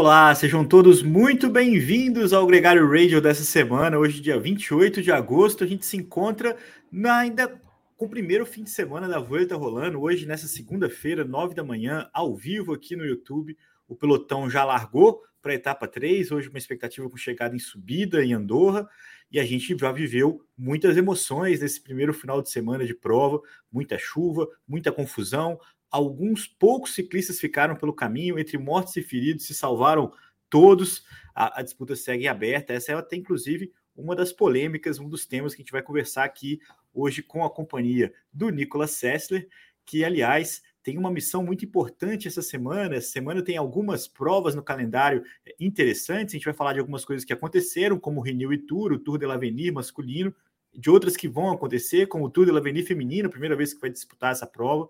Olá, sejam todos muito bem-vindos ao Gregário Radio dessa semana. Hoje, dia 28 de agosto, a gente se encontra na, ainda com o primeiro fim de semana da Vuelta rolando. Hoje, nessa segunda-feira, nove da manhã, ao vivo aqui no YouTube. O pelotão já largou para a etapa 3. Hoje, uma expectativa com chegada em subida em Andorra. E a gente já viveu muitas emoções nesse primeiro final de semana de prova, muita chuva, muita confusão, alguns poucos ciclistas ficaram pelo caminho, entre mortos e feridos, se salvaram todos. A, a, disputa segue aberta. Essa é até, inclusive, uma das polêmicas, um dos temas que a gente vai conversar aqui hoje com a companhia do Nicolas Sessler, que, aliás, tem uma missão muito importante essa semana. Essa semana tem algumas provas no calendário é, interessantes. A gente vai falar de algumas coisas que aconteceram, como o Renew e Tour, o Tour de l'Avenir masculino, de outras que vão acontecer, como o Tour de l'Avenir feminino, primeira vez que vai disputar essa prova.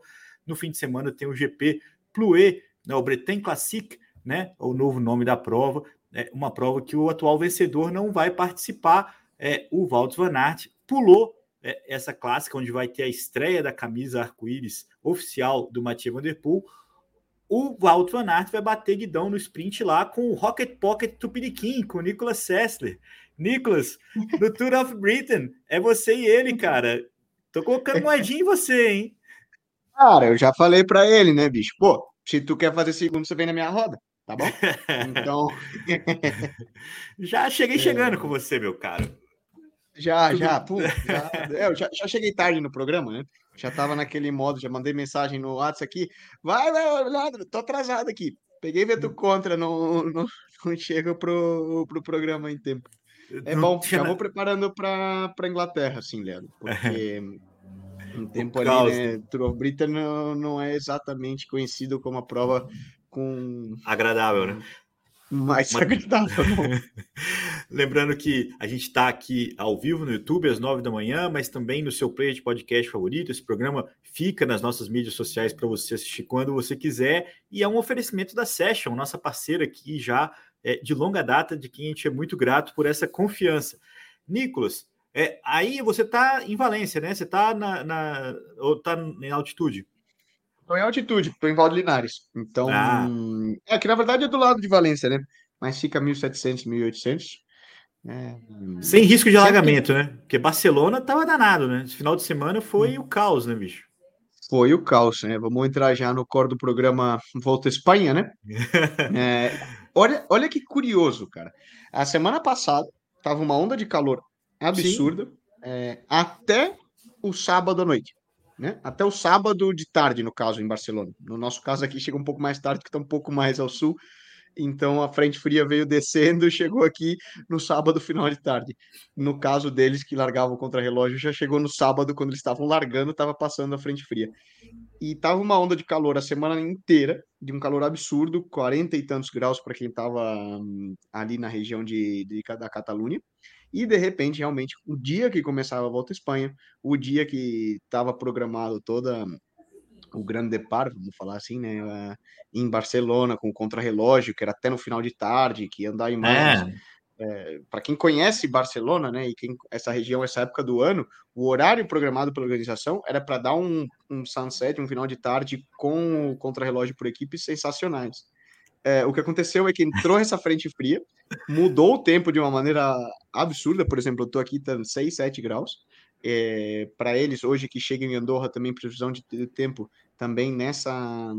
No fim de semana tem o GP Ploué, né, o Bretagne Classic, né, o novo nome da prova, é uma prova que o atual vencedor não vai participar. É, o Walter Van Aert pulou é, essa clássica, onde vai ter a estreia da camisa arco-íris oficial do Mathieu Van Der Poel. O Walter Van Aert vai bater guidão no sprint lá com o Rocket Pocket Tupiniquim, com o Nicolas Sessler. Nicolas, do Tour of Britain, é você e ele, cara. Tô colocando moedinha em você, hein? Cara, eu já falei para ele, né, bicho? Pô, se tu quer fazer segundo, você vem na minha roda, tá bom? Então. já cheguei chegando é... com você, meu caro. Já, já, pô, já, é, eu já, já, cheguei tarde no programa, né? Já tava naquele modo, já mandei mensagem no WhatsApp aqui. Vai, vai, vai, tô atrasado aqui. Peguei vento contra, não, não, não chego pro, pro programa em tempo. É bom, já vou preparando para Inglaterra, assim, Leandro, porque um tempo ali, né? Tour Britain não, não é exatamente conhecido como a prova com. Agradável, né? Mais Mas... agradável. Lembrando que a gente está aqui ao vivo no YouTube às nove da manhã, mas também no seu player de podcast favorito. Esse programa fica nas nossas mídias sociais para você assistir quando você quiser. E é um oferecimento da Session, nossa parceira aqui já é, de longa data, de quem a gente é muito grato por essa confiança. Nicolas, é, aí você está em Valência, né? Você está na, na, ou está em altitude? Estou em altitude, estou em Valde Linares. Então, ah. é que na verdade é do lado de Valência, né? Mas fica 1.700, 1.800. É... Sem risco de alagamento, né? Porque Barcelona estava danado, né? Esse final de semana foi hum. o caos, né, bicho? Foi o caos, né? Vamos entrar já no core do programa Volta Espanha, né? é, olha, olha que curioso, cara. A semana passada tava uma onda de calor absurda é, até o sábado à noite. Né? Até o sábado de tarde, no caso, em Barcelona. No nosso caso aqui chega um pouco mais tarde, que está um pouco mais ao sul. Então a frente fria veio descendo e chegou aqui no sábado, final de tarde. No caso deles que largavam contra relógio, já chegou no sábado, quando eles estavam largando, estava passando a frente fria. E tava uma onda de calor a semana inteira, de um calor absurdo, 40 e tantos graus para quem estava hum, ali na região de, de, da Catalunha. E de repente, realmente, o dia que começava a volta à Espanha, o dia que estava programado toda o grande depart, vamos falar assim, né, em Barcelona com o contrarrelógio, que era até no final de tarde, que ia andar em mais. É. É, para quem conhece Barcelona, né, e quem, essa região, essa época do ano, o horário programado pela organização era para dar um, um sunset, um final de tarde com o contrarrelógio por equipes sensacionais é, o que aconteceu é que entrou essa frente fria, mudou o tempo de uma maneira absurda. Por exemplo, eu estou aqui tá 6, 7 graus. É, para eles, hoje que chega em Andorra, também previsão de, tempo também nessa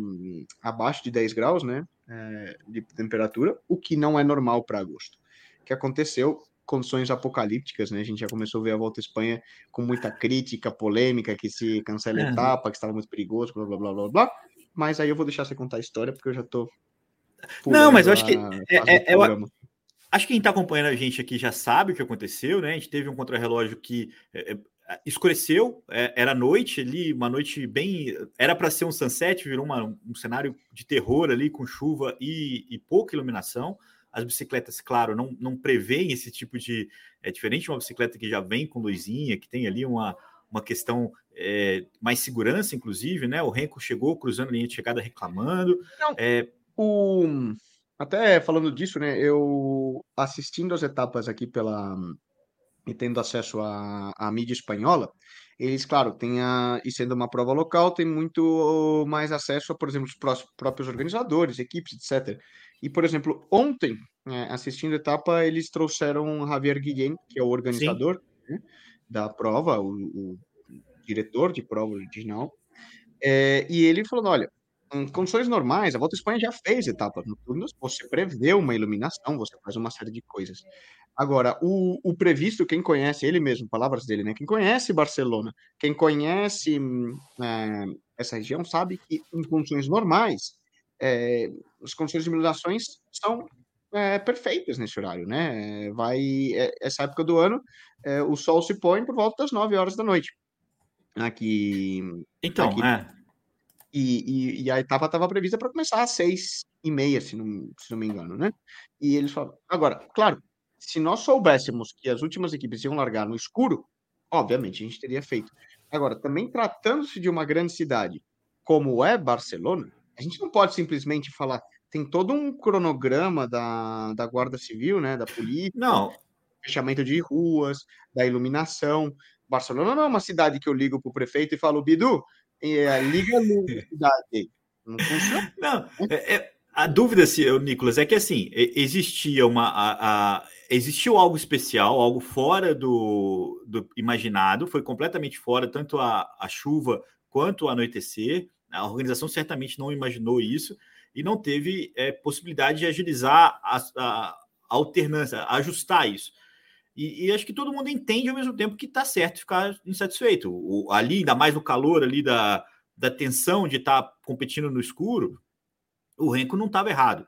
abaixo de 10 graus, né? É, de temperatura, o que não é normal para agosto. O que aconteceu? Condições apocalípticas, né? A gente já começou a ver a volta à Espanha com muita crítica, polêmica, que se cancela a é. etapa, que estava muito perigoso, blá blá blá blá blá. Mas aí eu vou deixar você contar a história, porque eu já estou não, mas eu acho que. É, é, eu, acho que quem está acompanhando a gente aqui já sabe o que aconteceu, né? A gente teve um contrarrelógio que é, é escureceu, é, era noite ali, uma noite bem. Era para ser um sunset, virou uma, um cenário de terror ali, com chuva e, e, pouca iluminação. As bicicletas, claro, não, não preveem esse tipo de. É diferente de uma bicicleta que já vem com luzinha, que tem ali uma, uma questão é, mais segurança, inclusive, né? O Renko chegou cruzando a linha de chegada reclamando. Não. É, o... Até falando disso, né? Eu assistindo as etapas aqui pela e tendo acesso à, à mídia espanhola, eles, claro, tem a, e sendo uma prova local, tem muito mais acesso a, por exemplo, os próprios organizadores, equipes, etc. E, por exemplo, ontem, é, assistindo a etapa, eles trouxeram Javier Guillén, que é o organizador né, da prova, o, o, diretor de prova original, é, e ele falou: olha, em condições normais, a Volta à Espanha já fez etapas noturnas, você prevê uma iluminação, você faz uma série de coisas. Agora, o, o, previsto, quem conhece, ele mesmo, palavras dele, né? Quem conhece Barcelona, quem conhece é, essa região, sabe que em condições normais, é, as condições de iluminações são é, perfeitas nesse horário, né? Vai, essa época do ano, o sol se põe por volta das 9 horas da noite. Aqui. Então, aqui, é. E, e, e, a etapa estava prevista para começar às seis e meia, se não, se não me engano, né? E eles falaram. Agora, claro, se nós soubéssemos que as últimas equipes iam largar no escuro, obviamente a gente teria feito. Agora, também tratando-se de uma grande cidade como é Barcelona, a gente não pode simplesmente falar. Tem todo um cronograma da, da Guarda Civil, né? Da polícia. Não. Fechamento de ruas, da iluminação. Barcelona não é uma cidade que eu ligo para o prefeito e falo, Bidu, é, liga cidade. Não funciona. Não, é, é, a dúvida, Nicolas, é que assim, existia uma. A, a, existiu algo especial, algo fora do, do imaginado, foi completamente fora, tanto a, a chuva quanto o anoitecer. A organização certamente não imaginou isso e não teve é, possibilidade de agilizar a, a, a alternância, ajustar isso. E, e, acho que todo mundo entende ao mesmo tempo que está certo ficar insatisfeito. O, ali, ainda mais no calor ali da, da tensão de estar tá competindo no escuro, o Renko não estava errado.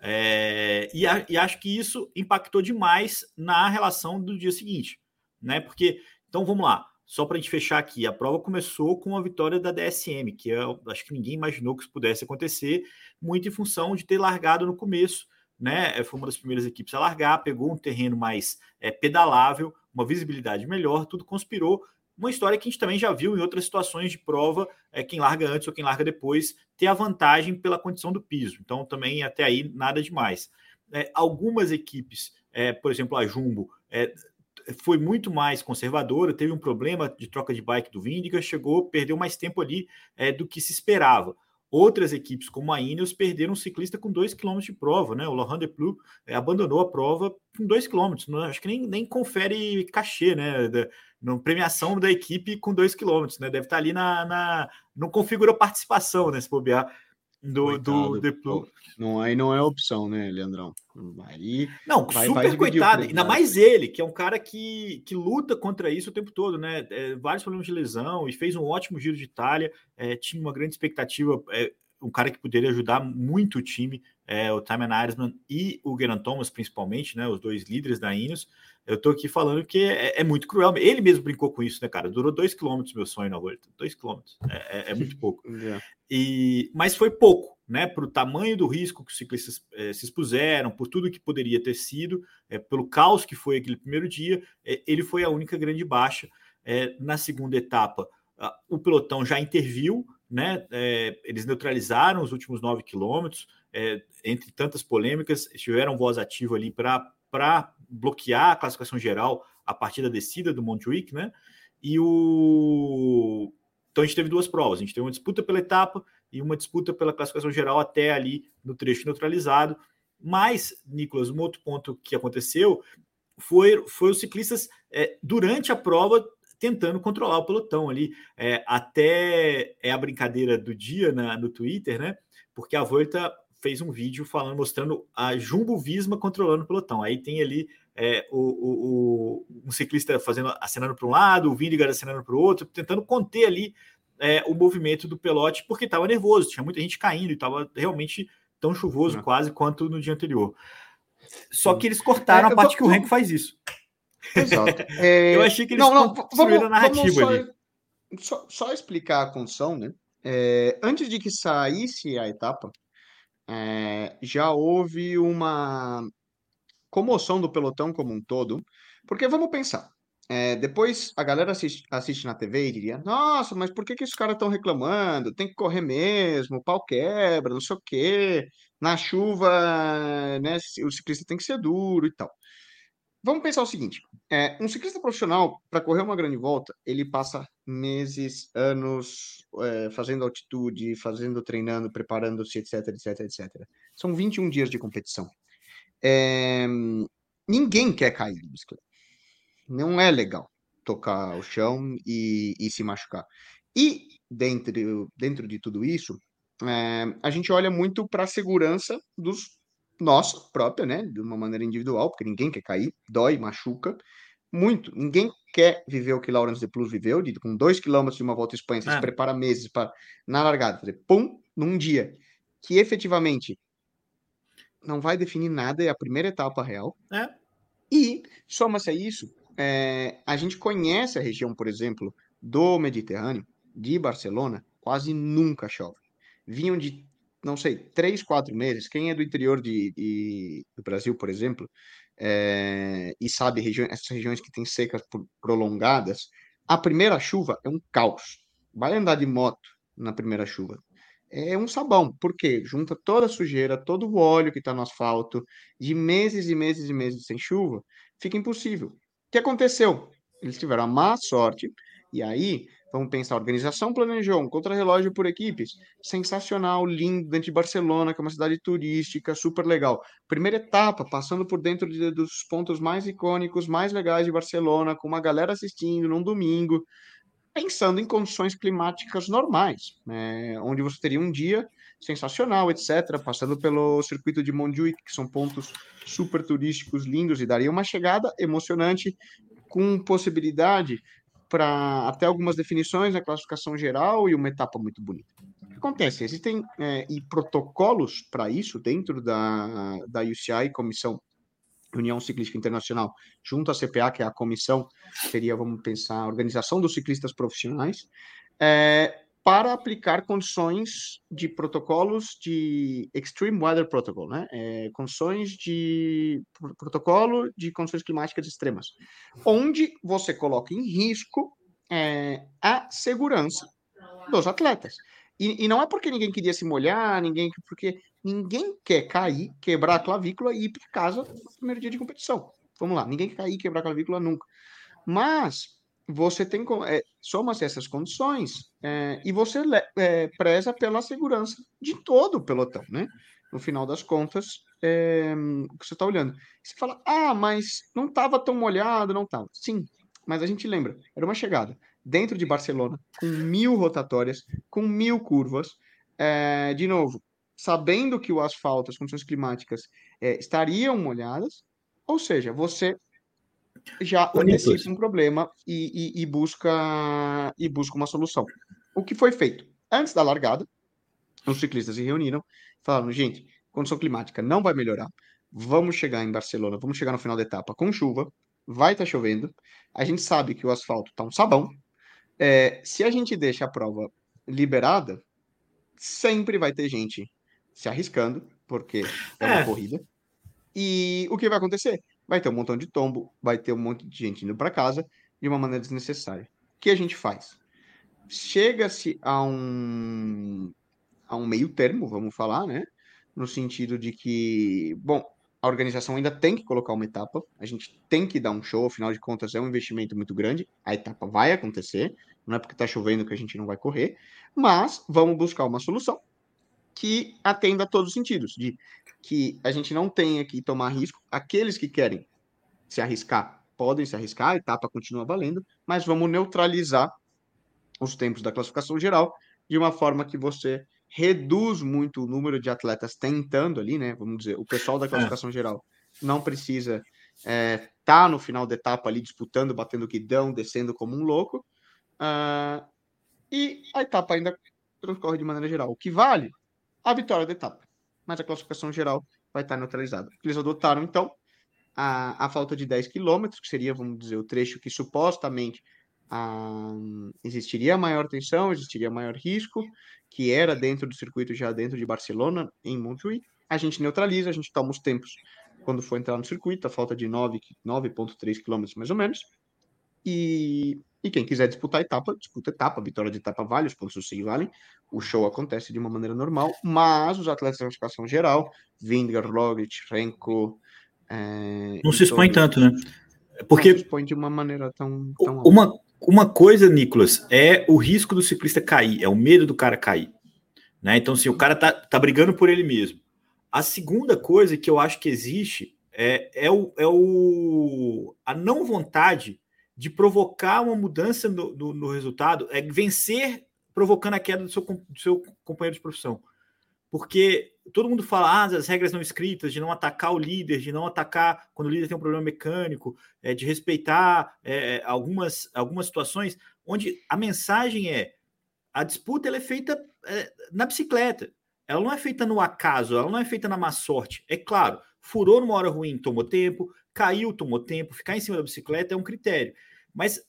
É, e, a, e, acho que isso impactou demais na relação do dia seguinte, né? Porque, então vamos lá, só para a gente fechar aqui, a prova começou com a vitória da DSM, que eu acho que ninguém imaginou que isso pudesse acontecer, muito em função de ter largado no começo né? É, foi uma das primeiras equipes a largar, pegou um terreno mais é, pedalável, uma visibilidade melhor, tudo conspirou. Uma história que a gente também já viu em outras situações de prova, é, quem larga antes ou quem larga depois ter a vantagem pela condição do piso. Então, também até aí nada demais. É, algumas equipes, é, por exemplo, a Jumbo, é, foi muito mais conservadora, teve um problema de troca de bike do Vindiga, chegou, perdeu mais tempo ali é, do que se esperava. Outras equipes, como a Ineos, perderam um ciclista com 2 km de prova, né? O Laurent Deplu é, abandonou a prova com 2 km. Não, acho que nem, nem confere cachê, né? Da, na premiação da equipe com 2 km, né? Deve estar ali na. na não configurou participação, né? Se bobear do, coitado, do. Não, aí não é opção, né, Leandrão? Aí, não, vai, super vai coitado. Ainda mais ele, que é um cara que, que luta contra isso o tempo todo, né? É, vários problemas de lesão e fez um ótimo giro de Itália. É, tinha uma grande expectativa. É, um cara que poderia ajudar muito o time, é, o Timon Irisman e o Geraint Thomas, principalmente, né? Os dois líderes da Ineos. Eu tô aqui falando que é, é, muito cruel. Ele mesmo brincou com isso, né, cara? Durou dois quilômetros meu sonho na volta. Dois quilômetros. É, é, é muito pouco. Yeah. E, mas foi pouco, né? Para o tamanho do risco que os ciclistas é, se expuseram, por tudo que poderia ter sido, é, pelo caos que foi aquele primeiro dia, é, ele foi a única grande baixa. na segunda etapa, o pelotão já interviu, né? eles neutralizaram os últimos nove quilômetros, entre tantas polêmicas, tiveram voz ativa ali para bloquear a classificação geral a partir da descida do Montjuic, né? E o então a gente teve duas provas, a gente teve uma disputa pela etapa e uma disputa pela classificação geral até ali no trecho neutralizado. Mas, Nicolas, um outro ponto que aconteceu foi, foi os ciclistas é, durante a prova tentando controlar o pelotão ali. É, até é a brincadeira do dia na, no Twitter, né? Porque a Volta fez um vídeo falando, mostrando a Jumbo Visma controlando o pelotão. Aí tem ali é, o, o, o, um ciclista fazendo acenando para um lado, o Vindigar acenando para o outro, tentando conter ali é, o movimento do pelote, porque estava nervoso, tinha muita gente caindo e estava realmente tão chuvoso uhum. quase quanto no dia anterior. Só que eles cortaram é, a parte que o Renko faz isso. Exato. É... Eu achei que eles não, não, construíram vamos, a narrativa só, ali. Só, só, explicar a condição, né? É, antes de que saísse a etapa, é, já houve uma comoção do pelotão como um todo, porque vamos pensar. É, depois a galera assiste, assiste, na TV e diria: Nossa, mas por que, que os caras estão reclamando? Tem que correr mesmo, o pau quebra, não sei o quê. Na chuva, né, o ciclista tem que ser duro e tal. Vamos pensar o seguinte: é, um ciclista profissional, para correr uma grande volta, ele passa meses, anos é, fazendo altitude, fazendo, treinando, preparando-se, etc, etc, etc. São 21 dias de competição. É, ninguém quer cair de bicicleta. Não é legal tocar o chão e, e se machucar. E dentro, dentro de tudo isso, é, a gente olha muito para a segurança dos nossa própria, né? De uma maneira individual, porque ninguém quer cair, dói, machuca muito. Ninguém quer viver o que Laurence de Plus viveu, de, com dois quilômetros de uma volta à Espanha, você é. se prepara meses para na largada, fazer pum, num dia, que efetivamente não vai definir nada, é a primeira etapa real. É. E, soma-se a isso, é, a gente conhece a região, por exemplo, do Mediterrâneo, de Barcelona, quase nunca chove. Vinham de não sei, três, quatro meses, quem é do interior de, de do Brasil, por exemplo, é, e sabe regi essas regiões que têm secas prolongadas, a primeira chuva é um caos. Vai andar de moto na primeira chuva. É um sabão, porque junta toda a sujeira, todo o óleo que está no asfalto, de meses e meses e meses sem chuva, fica impossível. O que aconteceu? Eles tiveram a má sorte, e aí Vamos pensar, a organização planejou um contra-relógio por equipes, sensacional, lindo, dentro de Barcelona, que é uma cidade turística, super legal. Primeira etapa, passando por dentro de, dos pontos mais icônicos, mais legais de Barcelona, com uma galera assistindo num domingo, pensando em condições climáticas normais, né, onde você teria um dia sensacional, etc., passando pelo circuito de Montjuic, que são pontos super turísticos lindos, e daria uma chegada emocionante, com possibilidade para até algumas definições na classificação geral e uma etapa muito bonita. O que acontece? Existem é, e protocolos para isso dentro da, da UCI, Comissão União Ciclística Internacional, junto à CPA, que é a comissão, seria, vamos pensar, a Organização dos Ciclistas Profissionais, é, para aplicar condições de protocolos de Extreme Weather Protocol, né? É, condições de protocolo de condições climáticas extremas, onde você coloca em risco é, a segurança dos atletas. E, e, não é porque ninguém queria se molhar, ninguém porque ninguém quer cair, quebrar a clavícula e ir para casa no primeiro dia de competição. Vamos lá, ninguém quer cair, quebrar a clavícula nunca. Mas você tem é, soma-se essas condições é, e você é, preza pela segurança de todo o pelotão, né? No final das contas, é, que você está olhando. Você fala, ah, mas não estava tão molhado, não estava. Sim, mas a gente lembra, era uma chegada dentro de Barcelona, com mil rotatórias, com mil curvas, é, de novo, sabendo que o asfalto, as condições climáticas é, estariam molhadas, ou seja, você já antecipa um problema e, e, e, busca, e busca uma solução. O que foi feito? Antes da largada, os ciclistas se reuniram falaram, gente, condição climática não vai melhorar, vamos chegar em Barcelona, vamos chegar no final da etapa com chuva, vai estar tá chovendo, a gente sabe que o asfalto está um sabão, é, se a gente deixa a prova liberada, sempre vai ter gente se arriscando, porque é uma é. corrida, e o que vai acontecer? Vai ter um montão de tombo, vai ter um monte de gente indo para casa de uma maneira desnecessária. O que a gente faz? Chega-se a um, a um meio termo, vamos falar, né? No sentido de que, bom, a organização ainda tem que colocar uma etapa, a gente tem que dar um show, afinal de contas é um investimento muito grande, a etapa vai acontecer, não é porque está chovendo que a gente não vai correr, mas vamos buscar uma solução que atenda a todos os sentidos, de que a gente não tenha que tomar risco. Aqueles que querem se arriscar podem se arriscar, a etapa continua valendo, mas vamos neutralizar os tempos da classificação geral de uma forma que você reduz muito o número de atletas tentando ali, né? Vamos dizer, o pessoal da é. classificação geral não precisa estar é, tá no final da etapa ali disputando, batendo guidão, descendo como um louco. Uh, e a etapa ainda transcorre de maneira geral. O que vale a vitória da etapa. Mas a classificação geral vai estar neutralizada. Eles adotaram, então, a, a falta de 10 quilômetros, que seria, vamos dizer, o trecho que supostamente ah, existiria maior tensão, existiria maior risco, que era dentro do circuito já dentro de Barcelona, em Montjuic. A gente neutraliza, a gente toma os tempos quando for entrar no circuito, a falta de 9,3 quilômetros mais ou menos. E e quem quiser disputar a etapa, disputa a etapa. A vitória de etapa vale, os pontos do SIG valem. O show acontece de uma maneira normal, mas os atletas da classificação geral, Vingegaard, Roglic, Renko, É, não se expõe tanto, né? Porque não se expõe de uma maneira tão, tão uma, uma coisa, Nicolas, é o risco do ciclista cair, é o medo do cara cair. Né? Então, se assim, o cara tá, tá brigando por ele mesmo. A segunda coisa que eu acho que existe é, é, o, é o, a não vontade de provocar uma mudança no, no, no resultado, é vencer provocando a queda do seu, do seu companheiro de profissão. Porque todo mundo fala ah, as regras não escritas, de não atacar o líder, de não atacar quando o líder tem um problema mecânico, é, de respeitar é, algumas, algumas situações onde a mensagem é a disputa ela é feita é, na bicicleta. Ela não é feita no acaso, ela não é feita na má sorte. É claro, furou numa hora ruim, tomou tempo, caiu, tomou tempo, ficar em cima da bicicleta é um critério. Mas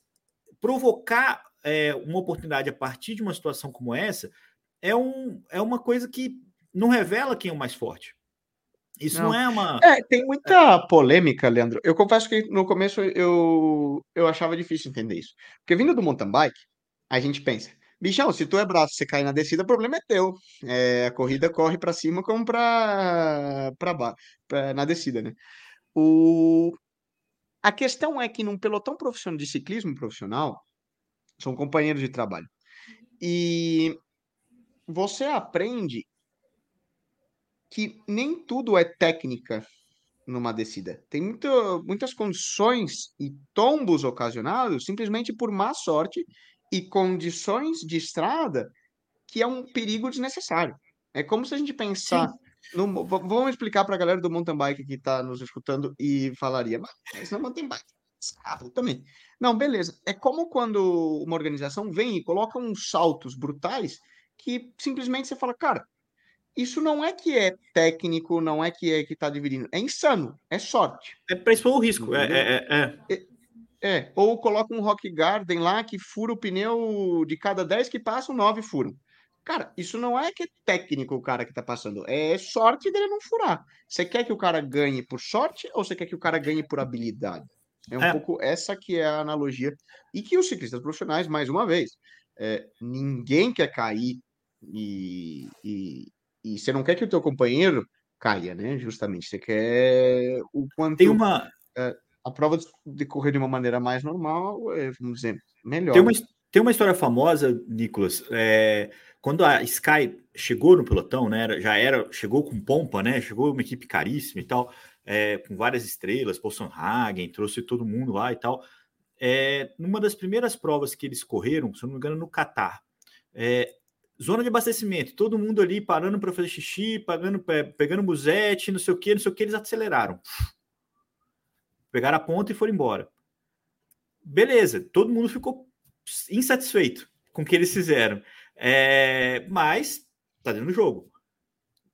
provocar é, uma oportunidade a partir de uma situação como essa é, um, é uma coisa que não revela quem é o mais forte. Isso não, não é uma. É, tem muita polêmica, Leandro. Eu confesso que no começo eu, eu achava difícil entender isso. Porque vindo do mountain bike, a gente pensa, bichão, se tu é braço, você cai na descida, o problema é teu. É, a corrida corre para cima como para baixo, na descida, né? O... A questão é que num pelotão profissional de ciclismo profissional, são companheiros de trabalho. E você aprende que nem tudo é técnica numa descida. Tem muito, muitas condições e tombos ocasionados simplesmente por má sorte e condições de estrada que é um perigo desnecessário. É como se a gente pensar. No, vamos explicar para a galera do mountain bike que está nos escutando e falaria, mas não é mountain bike, é também. Não, beleza. É como quando uma organização vem e coloca uns saltos brutais que simplesmente você fala, cara, isso não é que é técnico, não é que é que tá dividindo. É insano, é sorte. É para expor o risco. É, é, é, é. é, ou coloca um Rock Garden lá que fura o pneu de cada 10 que passam, 9 furam. Cara, isso não é que é técnico o cara que tá passando, é sorte dele não furar. Você quer que o cara ganhe por sorte ou você quer que o cara ganhe por habilidade? É um é. pouco essa que é a analogia. E que os ciclistas profissionais, mais uma vez, é, ninguém quer cair e, e, e você não quer que o teu companheiro caia, né? Justamente, você quer o quanto tem uma é, a prova decorrer de uma maneira mais normal, é, vamos dizer, melhor. Tem uma, tem uma história famosa, Nicolas, é, quando a Sky chegou no pelotão, né? Já era, chegou com pompa, né? Chegou uma equipe caríssima e tal, é, com várias estrelas, Paul Hagen, trouxe todo mundo lá e tal. É, numa das primeiras provas que eles correram, se não me engano, no Catar, é, zona de abastecimento, todo mundo ali parando para fazer xixi, pagando, pegando musete, não sei o que, não sei o que, eles aceleraram. Pegaram a ponta e foram embora. Beleza, todo mundo ficou insatisfeito com o que eles fizeram. É, mas tá dentro do jogo.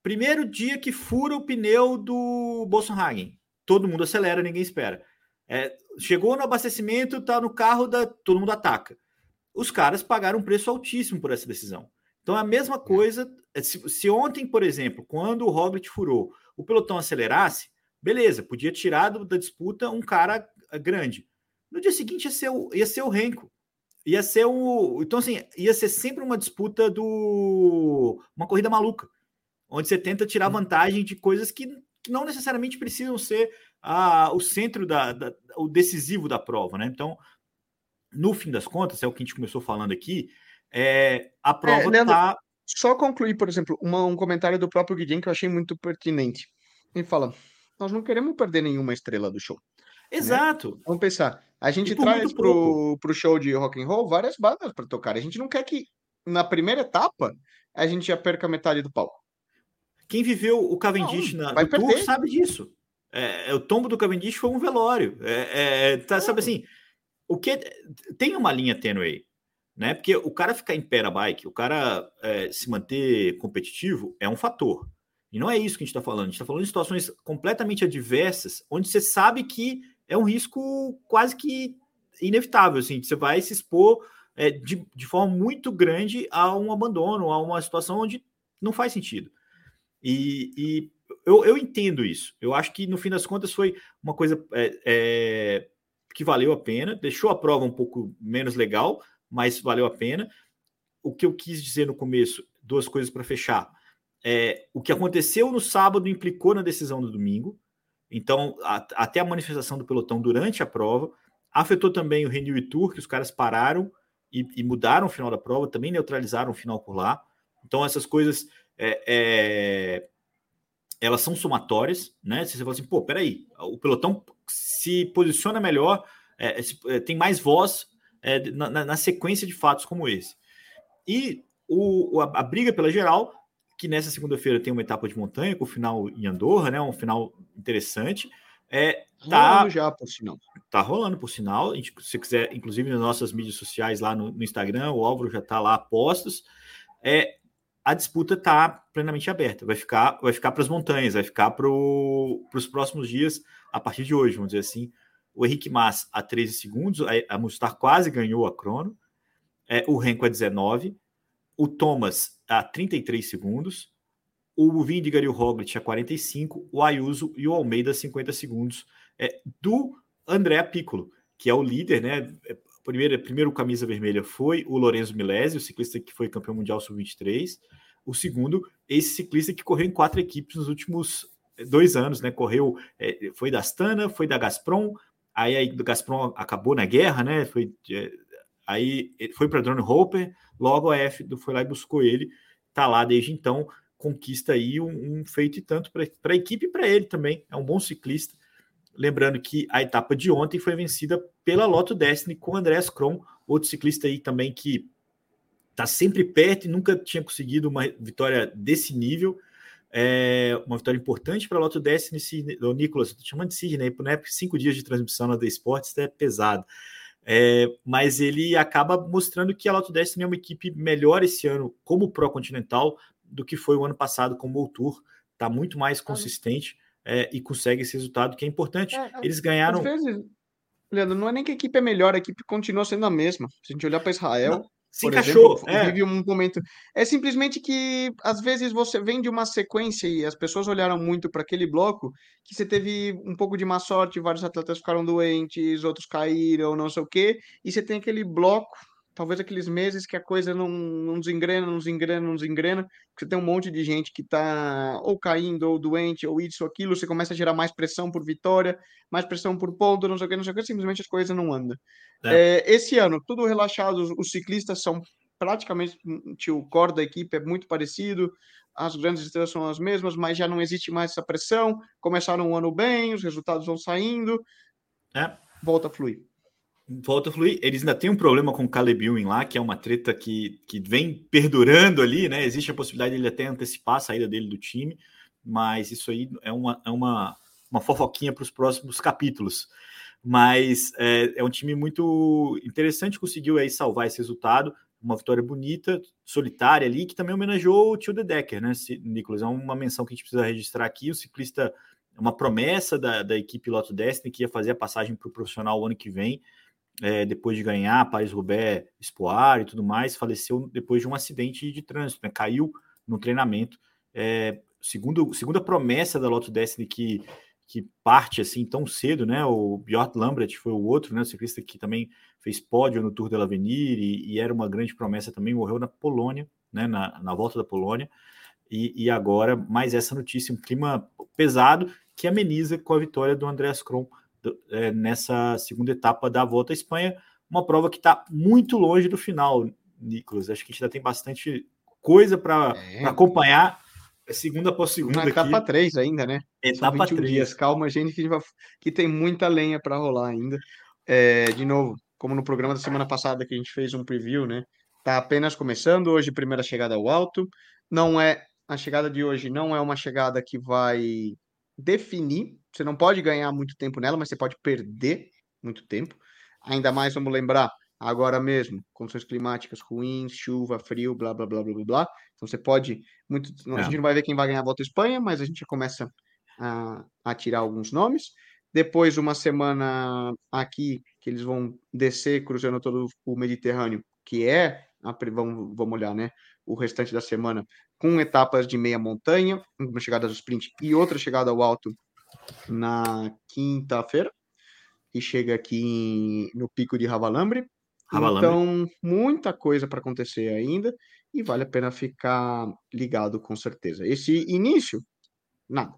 Primeiro dia que fura o pneu do Bolsonaro, todo mundo acelera, ninguém espera. É, chegou no abastecimento, tá no carro, da, todo mundo ataca. Os caras pagaram um preço altíssimo por essa decisão. Então, a mesma é. coisa, é, se, se ontem, por exemplo, quando o Roglic furou, o pelotão acelerasse, beleza, podia tirar do, da disputa um cara eh, grande. No dia seguinte ia ser o, ia ser o Renko. Ia ser o. Então, assim, ia ser sempre uma disputa do. Uma corrida maluca. Onde você tenta tirar vantagem de coisas que, que não necessariamente precisam ser a, o centro da, da, o decisivo da prova, né? Então, no fim das contas, é o que a gente começou falando aqui, é, a é, prova é, tá... Só concluir, por exemplo, uma, um comentário do próprio Guidem que eu achei muito pertinente. Ele fala: nós não queremos perder nenhuma estrela do show. Né? Exato. Né? Vamos pensar. A gente traz pro, pro show de rock and roll várias bandas para tocar. A gente não quer que na primeira etapa a gente já perca metade do palco. Quem viveu o Cavendish não, na, vai tour sabe disso. É, é, o tombo do Cavendish foi um velório. É, é, tá, sabe assim, o que tem uma linha tênue né? Porque o cara ficar em pé na bike, o cara é, se manter competitivo é um fator. E não é isso que a gente está falando. A gente está falando de situações completamente adversas, onde você sabe que é um risco quase que inevitável. Assim, você vai se expor é, de, de forma muito grande a um abandono, a uma situação onde não faz sentido. E, e eu, eu, entendo isso. Eu acho que no fim das contas foi uma coisa é, é, que valeu a pena, deixou a prova um pouco menos legal, mas valeu a pena. O que eu quis dizer no começo, duas coisas para fechar. É, o que aconteceu no sábado implicou na decisão do domingo. Então, a, até a manifestação do pelotão durante a prova afetou também o Renew e Tour, que os caras pararam e, e, mudaram o final da prova, também neutralizaram o final por lá. Então, essas coisas é, é, elas são somatórias, né? Se você fala assim, pô, peraí, o pelotão se posiciona melhor, é, se, é, tem mais voz é, na, na, sequência de fatos como esse. E o, a, a briga pela geral, que nessa segunda-feira tem uma etapa de montanha, com o final em Andorra, né? Um final interessante. É, tá rolando já, por sinal. Tá rolando, por sinal. se você quiser, inclusive nas nossas mídias sociais lá no, no Instagram, o Álvaro já tá lá postos. É, a disputa está plenamente aberta. Vai ficar, vai ficar para as montanhas, vai ficar para os próximos dias, a partir de hoje, vamos dizer assim. O Henrique Mas a 13 segundos, a, a Mustar quase ganhou a crono, é, o Renko a 19, o Thomas a 33 segundos, o Vindigar e o Roglic a 45, o Ayuso e o Almeida a 50 segundos é, do André Piccolo, que é o líder, né? É, primeiro, primeiro camisa vermelha foi o Lorenzo Milesi, o ciclista que foi campeão mundial sub-23. O segundo, esse ciclista que correu em quatro equipes nos últimos eh, dois anos, né? Correu, é, foi da Astana, foi da Gazprom, aí, do Gazprom acabou na guerra, né? Foi, é, aí foi para Drone Hopper, logo a F foi lá e buscou ele, tá lá desde então, conquista aí um, um feito e tanto para a equipe e para ele também. É um bom ciclista. Lembrando que a etapa de ontem foi vencida pela Lotto Destiny com Andrés Kron, outro ciclista aí também que está sempre perto e nunca tinha conseguido uma vitória desse nível. É uma vitória importante para a Lotto Destiny, o Nicolas, estou chamando de Sidney, né? Cinco dias de transmissão na The Sports é pesado. É, mas ele acaba mostrando que a Lotto Destiny é uma equipe melhor esse ano como Pro Continental do que foi o ano passado como o Tour. Está muito mais consistente é, e consegue esse resultado que é importante. É, Eles ganharam. Às vezes, Leandro, não é nem que a equipe é melhor, a equipe continua sendo a mesma. Se a gente olhar para Israel. Não. Se encaixou. Exemplo, é. vive um momento. É simplesmente que às vezes você vem de uma sequência e as pessoas olharam muito para aquele bloco que você teve um pouco de má sorte, vários atletas ficaram doentes, outros caíram, não sei o quê, e você tem aquele bloco talvez aqueles meses que a coisa não, não desengrena, não desengrena, não desengrena, você tem um monte de gente que está ou caindo, ou doente, ou isso, ou aquilo, você começa a gerar mais pressão por vitória, mais pressão por ponto, não sei o que, não sei o que, simplesmente as coisas não andam. É. É, esse ano, tudo relaxado, os, os ciclistas são praticamente, o core da equipe é muito parecido, as grandes estrelas são as mesmas, mas já não existe mais essa pressão, começaram o ano bem, os resultados vão saindo, é. volta a fluir volta a fluir. Eles ainda têm um problema com o Caleb Ewing lá, que é uma treta que, que vem perdurando ali, né? Existe a possibilidade de ele até antecipar a saída dele do time, mas isso aí é uma, é uma, uma fofoquinha para os próximos capítulos. Mas é, é, um time muito interessante, conseguiu aí salvar esse resultado. Uma vitória bonita, solitária ali, que também homenageou o tio De Decker, né, Nicolas? É uma menção que a gente precisa registrar aqui. O ciclista, uma promessa da, da equipe Lotto Destiny, que ia fazer a passagem para o profissional o ano que vem é, depois de ganhar Paris-Roubaix, Espoir e tudo mais, faleceu depois de um acidente de trânsito, né? caiu no treinamento. É, segundo, segunda promessa da Lotto Destiny que, que parte assim tão cedo, né? O Björn Lambert foi o outro, né? O ciclista que também fez pódio no Tour de l'Avenir e, e, era uma grande promessa também, morreu na Polônia, né? Na, na volta da Polônia. E, e agora mais essa notícia, um clima pesado que ameniza com a vitória do Andreas Kron é, nessa segunda etapa da Volta à Espanha, uma prova que está muito longe do final, Nicolas. Acho que a gente ainda tem bastante coisa para é. acompanhar segunda após segunda. Na etapa 3 ainda, né? Etapa 3. dias. Calma, gente, que, vai... que tem muita lenha para rolar ainda. É, de novo, como no programa da semana passada que a gente fez um preview, né? Tá apenas começando hoje, primeira chegada ao alto. Não é a chegada de hoje não é uma chegada que vai definir. Você não pode ganhar muito tempo nela, mas você pode perder muito tempo. Ainda mais, vamos lembrar, agora mesmo, condições climáticas ruins, chuva, frio, blá, blá, blá, blá, blá, blá. Então você pode. Muito, é. A gente não vai ver quem vai ganhar a volta à Espanha, mas a gente já começa a, a tirar alguns nomes. Depois, uma semana aqui, que eles vão descer cruzando todo o Mediterrâneo, que é. A, vamos, vamos olhar, né? O restante da semana com etapas de meia montanha, uma chegada do sprint e outra chegada ao alto na quinta-feira, e chega aqui no pico de Ravalambre. Ravalambre. Então, muita coisa para acontecer ainda e vale a pena ficar ligado com certeza. Esse início, nada.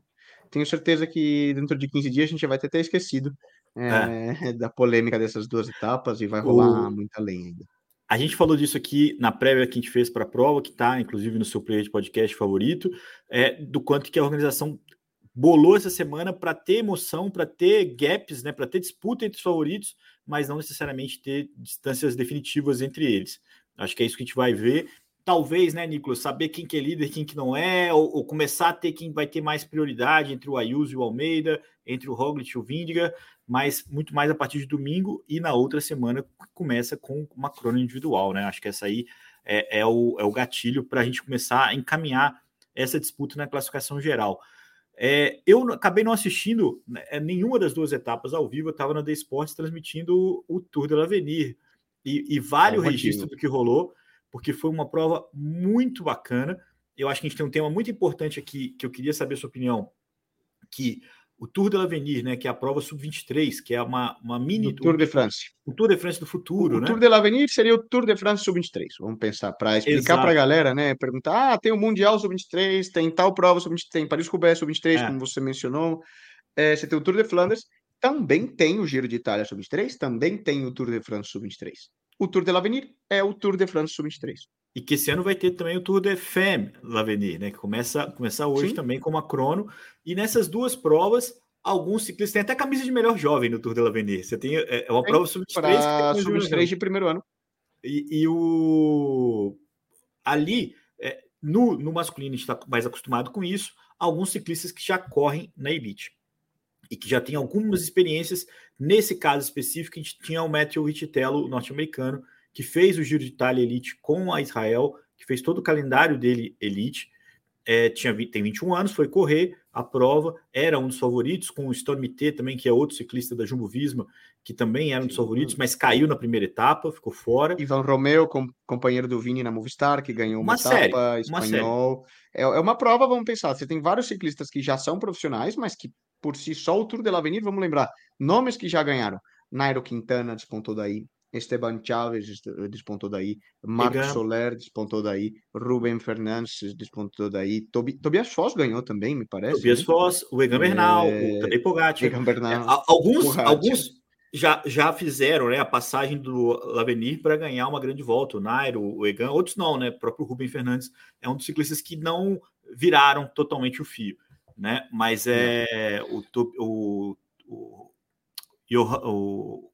tenho certeza que dentro de 15 dias a gente vai ter até esquecido é, é. da polêmica dessas duas etapas e vai rolar o... muito além ainda. A gente falou disso aqui na prévia que a gente fez para a prova, que está inclusive no seu player de podcast favorito, é, do quanto que a organização bolou essa semana para ter emoção, para ter gaps, né, para ter disputa entre os favoritos, mas não necessariamente ter distâncias definitivas entre eles. Acho que é isso que a gente vai ver. Talvez, né, Nicolas, saber quem que é líder, quem que não é, ou, ou começar a ter quem vai ter mais prioridade entre o Ayuso e o Almeida, entre o Roglic e o Vindiga, mas muito mais a partir de domingo e na outra semana começa com uma crônica individual, né? Acho que essa aí é, é o, é o gatilho para a gente começar a encaminhar essa disputa na classificação geral. É, eu acabei não assistindo né, nenhuma das duas etapas ao vivo, eu estava na The Sports transmitindo o, o Tour de l'Avenir e, e vale é o registro do que rolou, porque foi uma prova muito bacana. Eu acho que a gente tem um tema muito importante aqui que eu queria saber a sua opinião, que o Tour de l'Avenir, né, que é a prova sub-23, que é uma, uma mini... O Tour de France. O Tour de France do futuro, o, né? O Tour de l'Avenir seria o Tour de France sub-23, vamos pensar, para explicar para a galera, né, perguntar, ah, tem o Mundial sub-23, tem tal prova sub-23, tem Paris-Roubaix sub-23, é. como você mencionou, é, você tem o Tour de Flanders, também tem o Giro de Itália sub-23, também tem o Tour de France sub-23. O Tour de l'Avenir é o Tour de France sub-23. E que esse ano vai ter também o Tour de Femme l'Avenir, né? Que começa, começa hoje Sim. também com uma crono. E nessas duas provas, alguns ciclistas têm até camisa de melhor jovem no Tour de l'Avenir. Você tem é, é uma prova sub-23 sub-23 de primeiro ano. E, e o ali é, no, no masculino a gente está mais acostumado com isso. Alguns ciclistas que já correm na elite e que já tem algumas experiências. Nesse caso específico, a gente tinha o Matthew Riccitello, norte-americano, que fez o Giro de Itália Elite com a Israel, que fez todo o calendário dele Elite. É, tinha, tem 21 anos, foi correr a prova, era um dos favoritos, com o Stormy T também, que é outro ciclista da Jumbo Visma, que também era um dos favoritos, mas caiu na primeira etapa, ficou fora. Ivan Romeo, com, companheiro do Vini na Movistar, que ganhou uma, uma etapa, série, espanhol. Uma é, é uma prova, vamos pensar, você tem vários ciclistas que já são profissionais, mas que por si só o Tour de l'Avenir, vamos lembrar, nomes que já ganharam. Nairo Quintana despontou daí, Esteban Chaves despontou daí, Marco Soler despontou daí, Ruben Fernandes despontou daí, Tobi, Tobias Foss ganhou também, me parece. Tobias né? Foss, o Egan Bernal, é... o Tadej Pogacar. Egan Bernal. É, alguns, alguns já, já fizeram né, a passagem do Lavenir para ganhar uma grande volta, o Nairo, o Egan, outros não, né? O próprio Ruben Fernandes é um dos ciclistas que não viraram totalmente o fio, né? Mas é o, o, o, o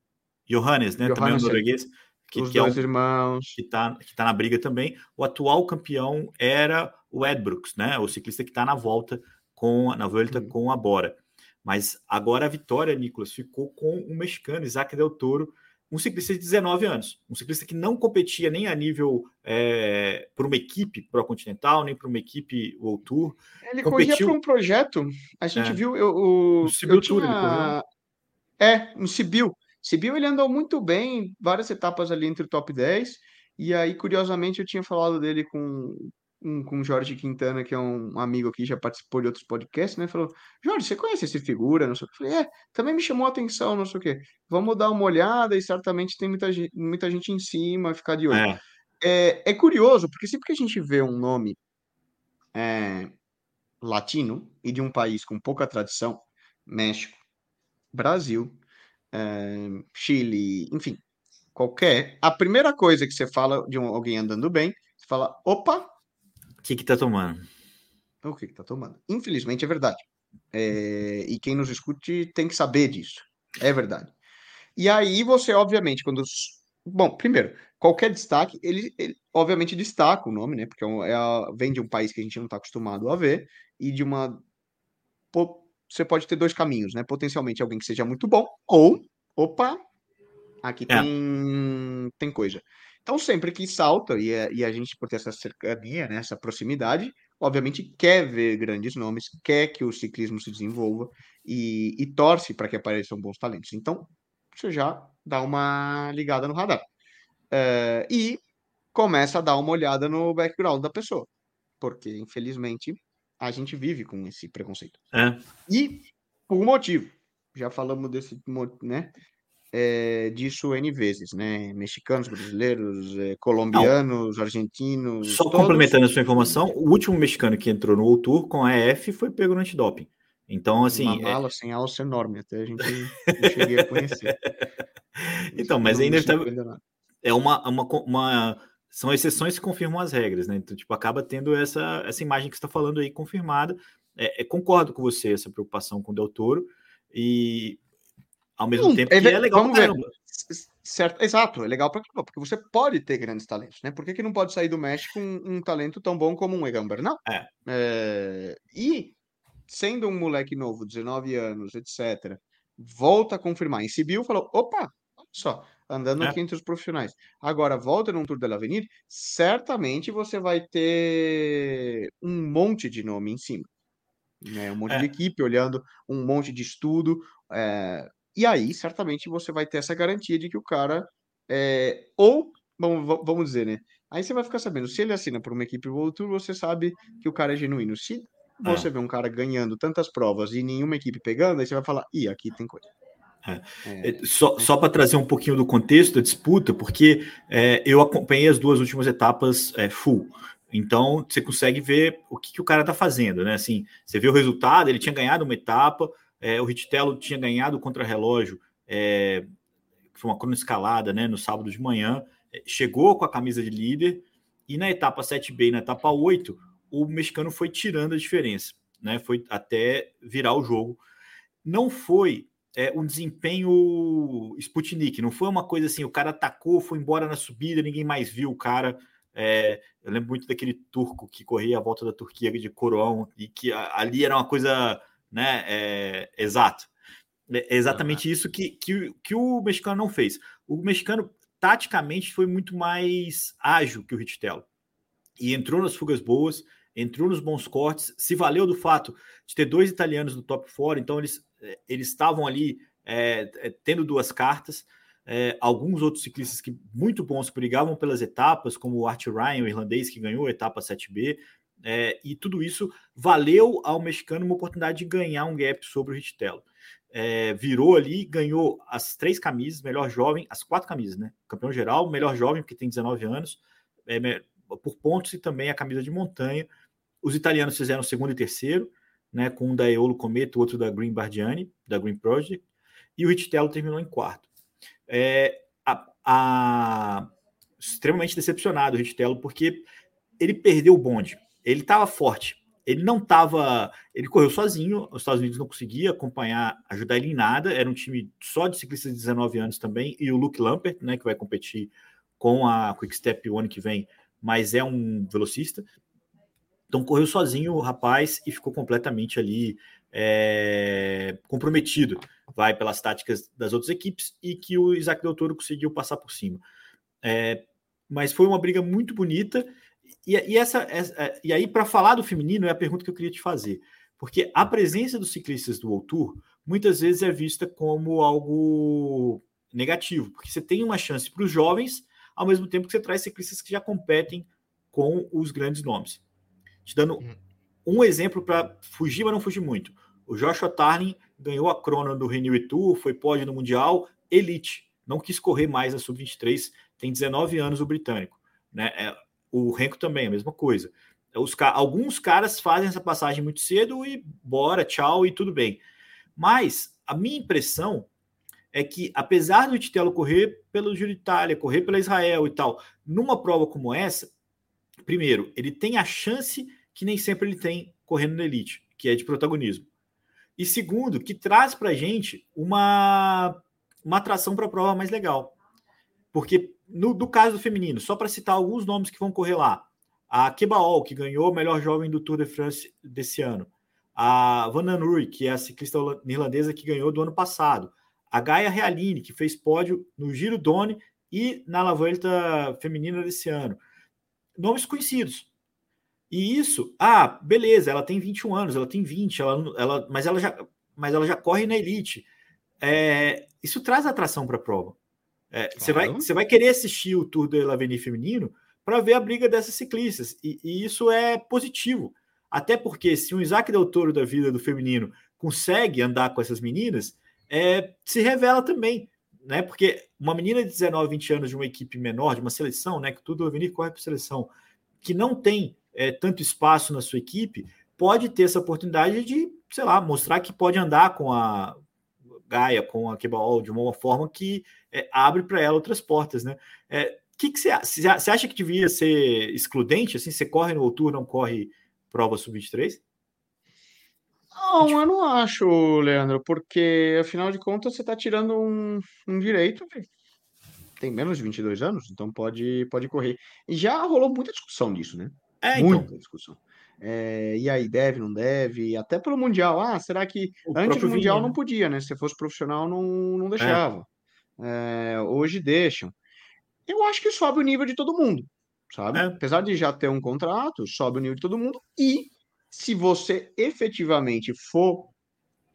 Johannes, né? Johannes, também um norueguês. Que, Os que dois é um, irmãos. Que está que tá na briga também. O atual campeão era o Ed Brooks, né? O ciclista que está na volta com na volta uhum. com a Bora. Mas agora a vitória, Nicolas, ficou com o mexicano Isaac Del Toro, um ciclista de 19 anos, um ciclista que não competia nem a nível é, para uma equipe pro continental, nem para uma equipe World Tour. Ele competiu... corria para um projeto. A gente é. viu eu, o, no Sibiu Tour, tinha... ele correu. É, no Sibiu. Sibiu ele andou muito bem, várias etapas ali entre o top 10, e aí, curiosamente, eu tinha falado dele com, um, com o Jorge Quintana, que é um amigo aqui, já participou de outros podcasts, né? Falou, Jorge, você conhece esse figura? Não sei o que. Eu falei, é, também me chamou a atenção, não sei o que. Vamos dar uma olhada e certamente tem muita, gente, muita gente em cima, ficar de olho. É. É, é curioso, porque sempre que a gente vê um nome é, latino e de um país com pouca tradição, México, Brasil, é, Chile, enfim, qualquer, a primeira coisa que você fala de um, alguém andando bem, você fala, opa, o que que tá tomando? O que que tá tomando? Infelizmente é verdade. É, e quem nos escute tem que saber disso. É verdade. E aí você, obviamente, quando. Bom, primeiro, qualquer destaque, ele, ele obviamente destaca o nome, né? Porque é, é vem de um país que a gente não está acostumado a ver e de uma você pode ter dois caminhos, né? Potencialmente alguém que seja muito bom, ou, opa, aqui é. tem, tem coisa. Então, sempre que salta, e a, e a gente, por ter essa cercania, né, essa proximidade, obviamente quer ver grandes nomes, quer que o ciclismo se desenvolva e, e torce para que apareçam bons talentos. Então, você já dá uma ligada no radar. Uh, e começa a dar uma olhada no background da pessoa. Porque, infelizmente, a gente vive com esse preconceito. É. E por um motivo. Já falamos desse, né? É, disso N vezes, né? Mexicanos, brasileiros, é, colombianos, Não. argentinos. Só todos... complementando a sua informação, o último mexicano que entrou no Tour com a EF foi pego no antidoping. Então, assim. Uma mala é... sem alça enorme, até a gente não cheguei a conhecer. então, mas ainda tá... é uma, uma, uma. São exceções que confirmam as regras, né? Então, tipo, acaba tendo essa, essa imagem que você está falando aí confirmada. É, é, concordo com você, essa preocupação com o Del Toro. E ao mesmo tempo é, que é legal vamos ver. Certo, exato, é legal para porque você pode ter grandes talentos, né? Por que, que não pode sair do México um, um talento tão bom como um Egan Bernal? É. é. E sendo um moleque novo, 19 anos, etc., volta a confirmar. Em Sibiu falou: opa, só, andando é. aqui entre os profissionais. Agora, volta num Tour de l'Avenir, certamente você vai ter um monte de nome em cima. Né? Um monte é. de equipe olhando, um monte de estudo. É... E aí, certamente, você vai ter essa garantia de que o cara. É... Ou, vamos, dizer, né? Aí você vai ficar sabendo, se ele assina por uma equipe World Tour, você sabe que o cara é genuíno. Se você é. vê um cara ganhando tantas provas e nenhuma equipe pegando, aí você vai falar, ih, aqui tem coisa. É. É, só só para trazer um pouquinho do contexto da disputa, porque é, eu acompanhei as duas últimas etapas é, full. Então você consegue ver o que, que o cara está fazendo, né? Assim, você vê o resultado, ele tinha ganhado uma etapa, é, o Rittello tinha ganhado contra relógio, é, foi uma cronoescalada, né? No sábado de manhã, chegou com a camisa de líder, e na etapa 7B e na etapa 8, o mexicano foi tirando a diferença, né? Foi até virar o jogo. Não foi é, um desempenho Sputnik, não foi uma coisa assim, o cara atacou, foi embora na subida, ninguém mais viu o cara. É, eu lembro muito daquele turco que corria a volta da Turquia de Coroão e que ali era uma coisa, né, é, exato. É exatamente isso que, que, que o mexicano não fez. O mexicano, taticamente, foi muito mais ágil que o Rittelo. E entrou nas fugas boas, entrou nos bons cortes, se valeu do fato de ter dois italianos no top 4, então eles, eh, eles estavam ali é, tendo duas cartas. É, alguns outros ciclistas que muito bons brigavam pelas etapas, como o Art Ryan, o irlandês, que ganhou a etapa 7B, é, e tudo isso valeu ao mexicano uma oportunidade de ganhar um gap sobre o Rittelo. É, virou ali, ganhou as três camisas, melhor jovem, as quatro camisas, né? Campeão geral, melhor jovem, porque tem 19 anos, é, por pontos e também a camisa de montanha. Os italianos fizeram segundo e terceiro, né, com um da Eolo Cometa, o outro da Green Bardiani, da Green Project, e o Rittitello terminou em quarto. É, a, a, extremamente decepcionado o Rittitello, porque ele perdeu o bonde. Ele estava forte. Ele não estava. Ele correu sozinho. Os Estados Unidos não conseguia acompanhar, ajudar ele em nada. Era um time só de ciclistas de 19 anos também. E o Luke Lampert, né, que vai competir com a Quick Step o ano que vem, mas é um velocista. Então correu sozinho o rapaz e ficou completamente ali é, comprometido, vai pelas táticas das outras equipes e que o Isaac Del Toro conseguiu passar por cima. É, mas foi uma briga muito bonita e, e essa, essa é, e aí para falar do feminino é a pergunta que eu queria te fazer, porque a presença dos ciclistas do World Tour muitas vezes é vista como algo negativo, porque você tem uma chance para os jovens, ao mesmo tempo que você traz ciclistas que já competem com os grandes nomes. Te dando hum. um exemplo para fugir, mas não fugir muito. O Joshua Tarling ganhou a crona do Renew Tour, foi pódio no Mundial, elite. Não quis correr mais a Sub-23, tem 19 anos o britânico. Né? É, o Renko também, a mesma coisa. Os, alguns caras fazem essa passagem muito cedo e bora, tchau e tudo bem. Mas a minha impressão é que, apesar do Titelo correr pelo Giro de Itália, correr pela Israel e tal, numa prova como essa, primeiro, ele tem a chance que nem sempre ele tem correndo na elite, que é de protagonismo. E segundo, que traz para a gente uma, uma atração para a prova mais legal. Porque no do caso do feminino, só para citar alguns nomes que vão correr lá, a Kebaol, que ganhou o melhor jovem do Tour de France desse ano, a Van Rui, que é a ciclista irlandesa que ganhou do ano passado, a Gaia Realini, que fez pódio no Giro Done e na La feminina desse ano. Nomes conhecidos. E isso, ah, beleza, ela tem 21 anos, ela tem 20, ela, ela, mas, ela já, mas ela já corre na elite. É, isso traz atração para a prova. É, você, vai, você vai querer assistir o Tour de l'Avenir feminino para ver a briga dessas ciclistas, e, e, isso é positivo. Até porque se um Isaac Del Toro da vida do feminino consegue andar com essas meninas, é, se revela também, né? Porque uma menina de 19, 20 anos de uma equipe menor, de uma seleção, né? Que tudo Avenir corre para seleção, que não tem é, tanto espaço na sua equipe, pode ter essa oportunidade de sei lá, mostrar que pode andar com a Gaia, com a Keball de uma forma que é, abre para ela outras portas, né? É, que que você, você acha que devia ser excludente? Assim, você corre no Tour, não corre prova sub-23? Não, eu não acho, Leandro, porque afinal de contas você está tirando um, um direito. Tem menos de 22 anos, então pode, pode correr. E já rolou muita discussão disso, né? É, muita então. discussão. É, e aí, deve, não deve? Até pelo Mundial. Ah, será que O antes do Mundial Vini, não né? podia, né? Se fosse profissional, não, não É. deixava. É, hoje deixam. Eu acho que sobe o nível de todo mundo, sabe? É. Apesar de já ter um contrato, sobe o nível de todo mundo. E se você efetivamente for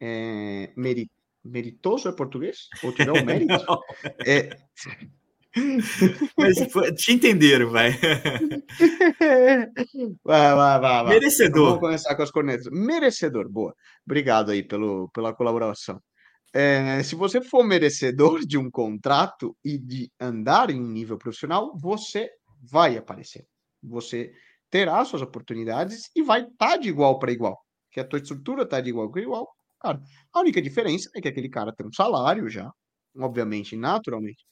é, meri- meritoso, é português? Ou tiver o mérito? É, mas te entenderam, vai. vai, vai, vai, vai. Vamos Merecedor. começar com as cornetas. Merecedor, boa. Obrigado aí pelo, pela colaboração. É, se você for merecedor de um contrato e de andar em um nível profissional, você vai aparecer. Você terá suas oportunidades e vai estar de igual para igual. Que a tua estrutura está de igual para igual. Cara, a única diferença é que aquele cara tem um salário já, obviamente, naturalmente,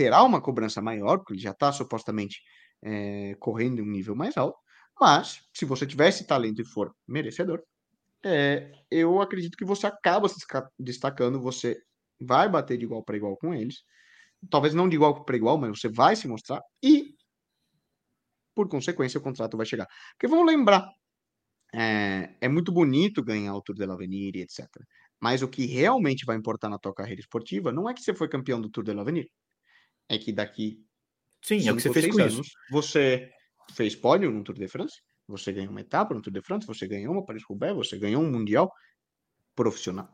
terá uma cobrança maior, porque ele já está supostamente é, correndo em um nível mais alto. Mas, se você tiver esse talento e for merecedor, é, eu acredito que você acaba se destacando, você vai bater de igual para igual com eles. Talvez não de igual para igual, mas você vai se mostrar e, por consequência, o contrato vai chegar. Porque vamos lembrar, é, é muito bonito ganhar o Tour de l'Avenir e etc. Mas o que realmente vai importar na tua carreira esportiva não é que você foi campeão do Tour de l'Avenir. É que daqui Sim, é o que você fez com anos, isso. você fez pódio no Tour de France, você ganhou uma etapa no Tour de France, você ganhou uma Paris-Roubaix, você ganhou um Mundial profissional.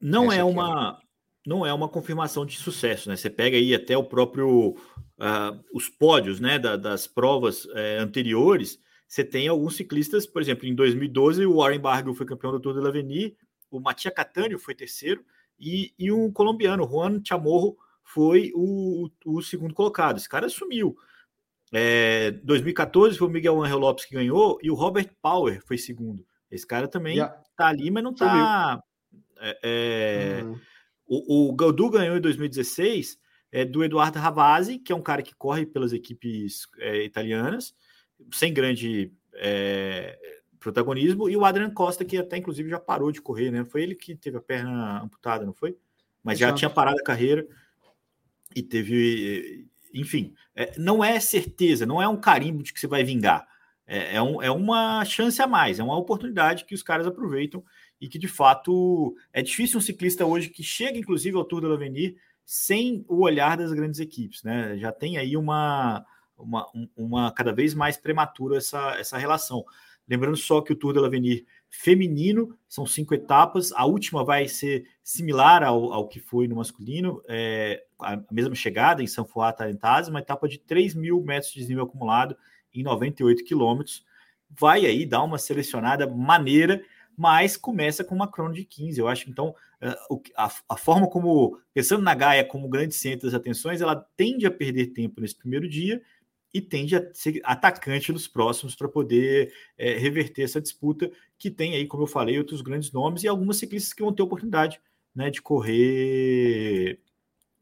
Não Essa é é uma não é uma confirmação de sucesso, né? Você pega aí até o próprio ah, os pódios, né, da- das provas eh, anteriores. Você tem alguns ciclistas, por exemplo, em 2012 o Warren Barguil foi campeão do Tour de l'Avenir, o Matia Cattaneo foi terceiro e, e um colombiano, Juan Chamorro, foi o, o segundo colocado. Esse cara sumiu. É, 2014 foi o Miguel Angel Lopes que ganhou e o Robert Power foi segundo. Esse cara também Yeah. tá ali, mas não tá. é, é, Hum, o, o Gaudu ganhou em 2016 é, do Eduardo Ravazzi, que é um cara que corre pelas equipes é, italianas, sem grande é, protagonismo, e o Adrian Costa, que até inclusive já parou de correr, né? Foi ele que teve a perna amputada, não foi? Mas já Exato. tinha parado a carreira e teve. Enfim, é, não é certeza, não é um carimbo de que você vai vingar. É, é, um- é uma chance a mais, é uma oportunidade que os caras aproveitam e que de fato é difícil um ciclista hoje que chega, inclusive, ao Tour de l'Avenir sem o olhar das grandes equipes, né? Já tem aí uma, uma, um- uma cada vez mais prematura essa, essa relação. Lembrando só que o Tour de l'Avenir feminino são cinco etapas, a última vai ser similar ao, ao que foi no masculino, é, a mesma chegada em São Fuá Tarentases, uma etapa de 3 mil metros de desnível acumulado em 98 quilômetros. Vai aí dar uma selecionada maneira, mas começa com uma crono de 15. Eu acho então que- a, a forma como, pensando na Gaia como grande centro das atenções, ela tende a perder tempo nesse primeiro dia e tende a ser atacante nos próximos para poder eh, reverter essa disputa que tem aí, como eu falei, outros grandes nomes e algumas ciclistas que vão ter oportunidade né, de correr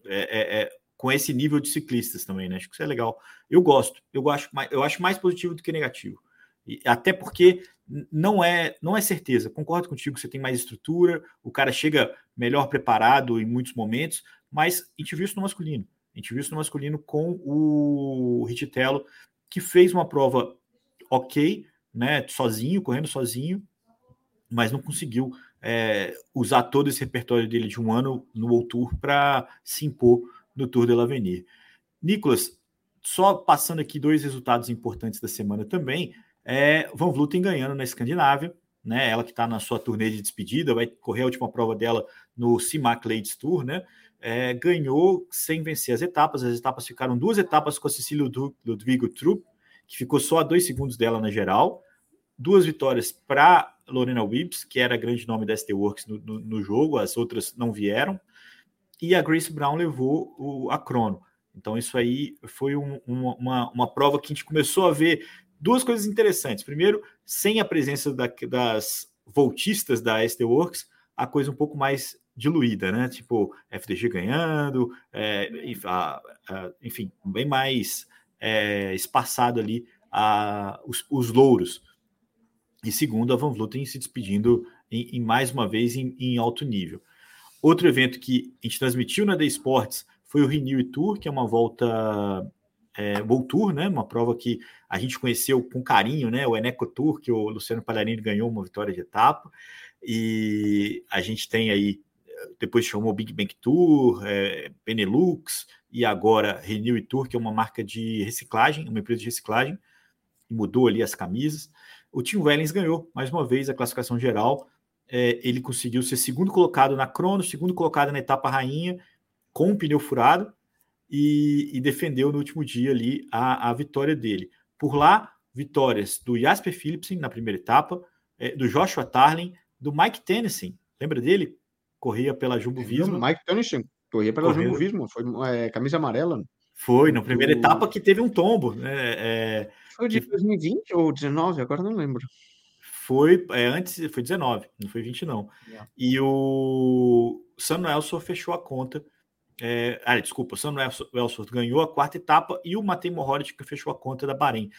é, é, é, com esse nível de ciclistas também, né? Acho que isso é legal. Eu gosto, eu acho mais, eu acho mais positivo do que negativo. E, até porque não é, não é certeza. Concordo contigo, você tem mais estrutura, o cara chega melhor preparado em muitos momentos, mas a gente viu isso no masculino. A gente viu isso no masculino com o Rititello, que fez uma prova ok, né? Sozinho, correndo sozinho, mas não conseguiu é, usar todo esse repertório dele de um ano no World para se impor no Tour de l'Avenir. Nicolas, só passando aqui dois resultados importantes da semana também, é Van Vleuten ganhando na Escandinávia, né? Ela que está na sua turnê de despedida, vai correr a última prova dela no CIMAC Ladies Tour, né? É, ganhou sem vencer as etapas. As etapas ficaram duas etapas com a Cecília Lud- Ludvigo Trupp, que ficou só a dois segundos dela na geral. Duas vitórias para Lorena Wibbs, que era grande nome da ST Works no, no, no jogo, as outras não vieram. E a Grace Brown levou o, a crono. Então, isso aí foi um- uma, uma, uma prova que a gente começou a ver duas coisas interessantes. Primeiro, sem a presença da- das voltistas da SD Works, a coisa um pouco mais diluída, né? Tipo, FDG ganhando, é, enfim, bem mais é, espaçado ali a, os, os, louros. E segundo, a Van Vluten se despedindo em, em mais uma vez em, em, alto nível. Outro evento que a gente transmitiu na The Sports foi o Renew Tour, que é uma volta é, World Tour, né? Uma prova que a gente conheceu com carinho, né? O Eneco Tour, que o Luciano Palharini ganhou uma vitória de etapa. E a gente tem aí, depois chamou o Big Bang Tour, é, Benelux, e agora Renew Tour, que é uma marca de reciclagem, uma empresa de reciclagem, mudou ali as camisas. O Tim Wellens ganhou mais uma vez a classificação geral. É, ele conseguiu ser segundo colocado na crono, segundo colocado na etapa rainha, com um pneu furado e, e defendeu no último dia ali a, a, vitória dele. Por lá, vitórias do Jasper Philipsen na primeira etapa, é, do Joshua Tarling, do Mike Tennyson, lembra dele? Corria pela Jumbo Visma. Mike Tennyson, corria pela Correu. Jumbo Visma, foi é, camisa amarela. Foi, na primeira etapa que teve um tombo. Né? É, foi de 2020 ou 19, agora não lembro. Foi é, antes, foi 19, não foi 20, não. Yeah. E o Samuel só fechou a conta é, ah, desculpa, o Sam ganhou a quarta etapa e o Matei Mohoric que fechou a conta da Bahrein.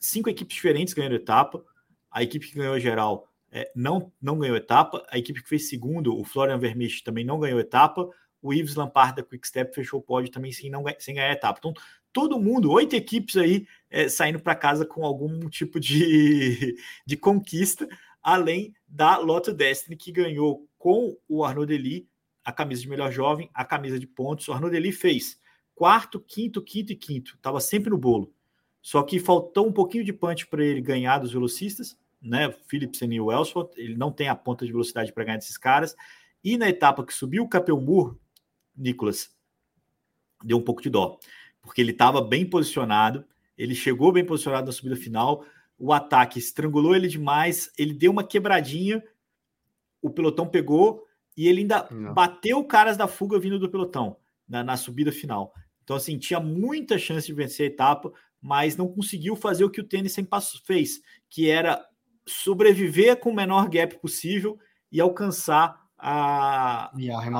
Cinco equipes diferentes ganharam etapa. A equipe que ganhou a geral é, não, não ganhou etapa. A equipe que fez segundo, o Florian Vermeersch, também não ganhou etapa. O Yves Lampard da Quickstep fechou o pódio também sem, não, sem ganhar etapa. Então, todo mundo, oito equipes aí é, saindo para casa com algum tipo de, de conquista, além da Lotto Destiny, que ganhou com o Arnaud Delis a camisa de melhor jovem, a camisa de pontos. O Arnaud fez quarto, quinto, quinto e quinto. Estava sempre no bolo. Só que faltou um pouquinho de punch para ele ganhar dos velocistas, né? Philipsen e o Ellsworth. Ele não tem a ponta de velocidade para ganhar desses caras. E na etapa que subiu o Capelmur, Nicolas, deu um pouco de dó. Porque ele estava bem posicionado, ele chegou bem posicionado na subida final, o ataque estrangulou ele demais, ele deu uma quebradinha, o pelotão pegou, e ele ainda Não. bateu caras da fuga vindo do pelotão na, na, subida final. Então, assim, tinha muita chance de vencer a etapa, mas não conseguiu fazer o que o tênis fez, que era sobreviver com o menor gap possível e alcançar a,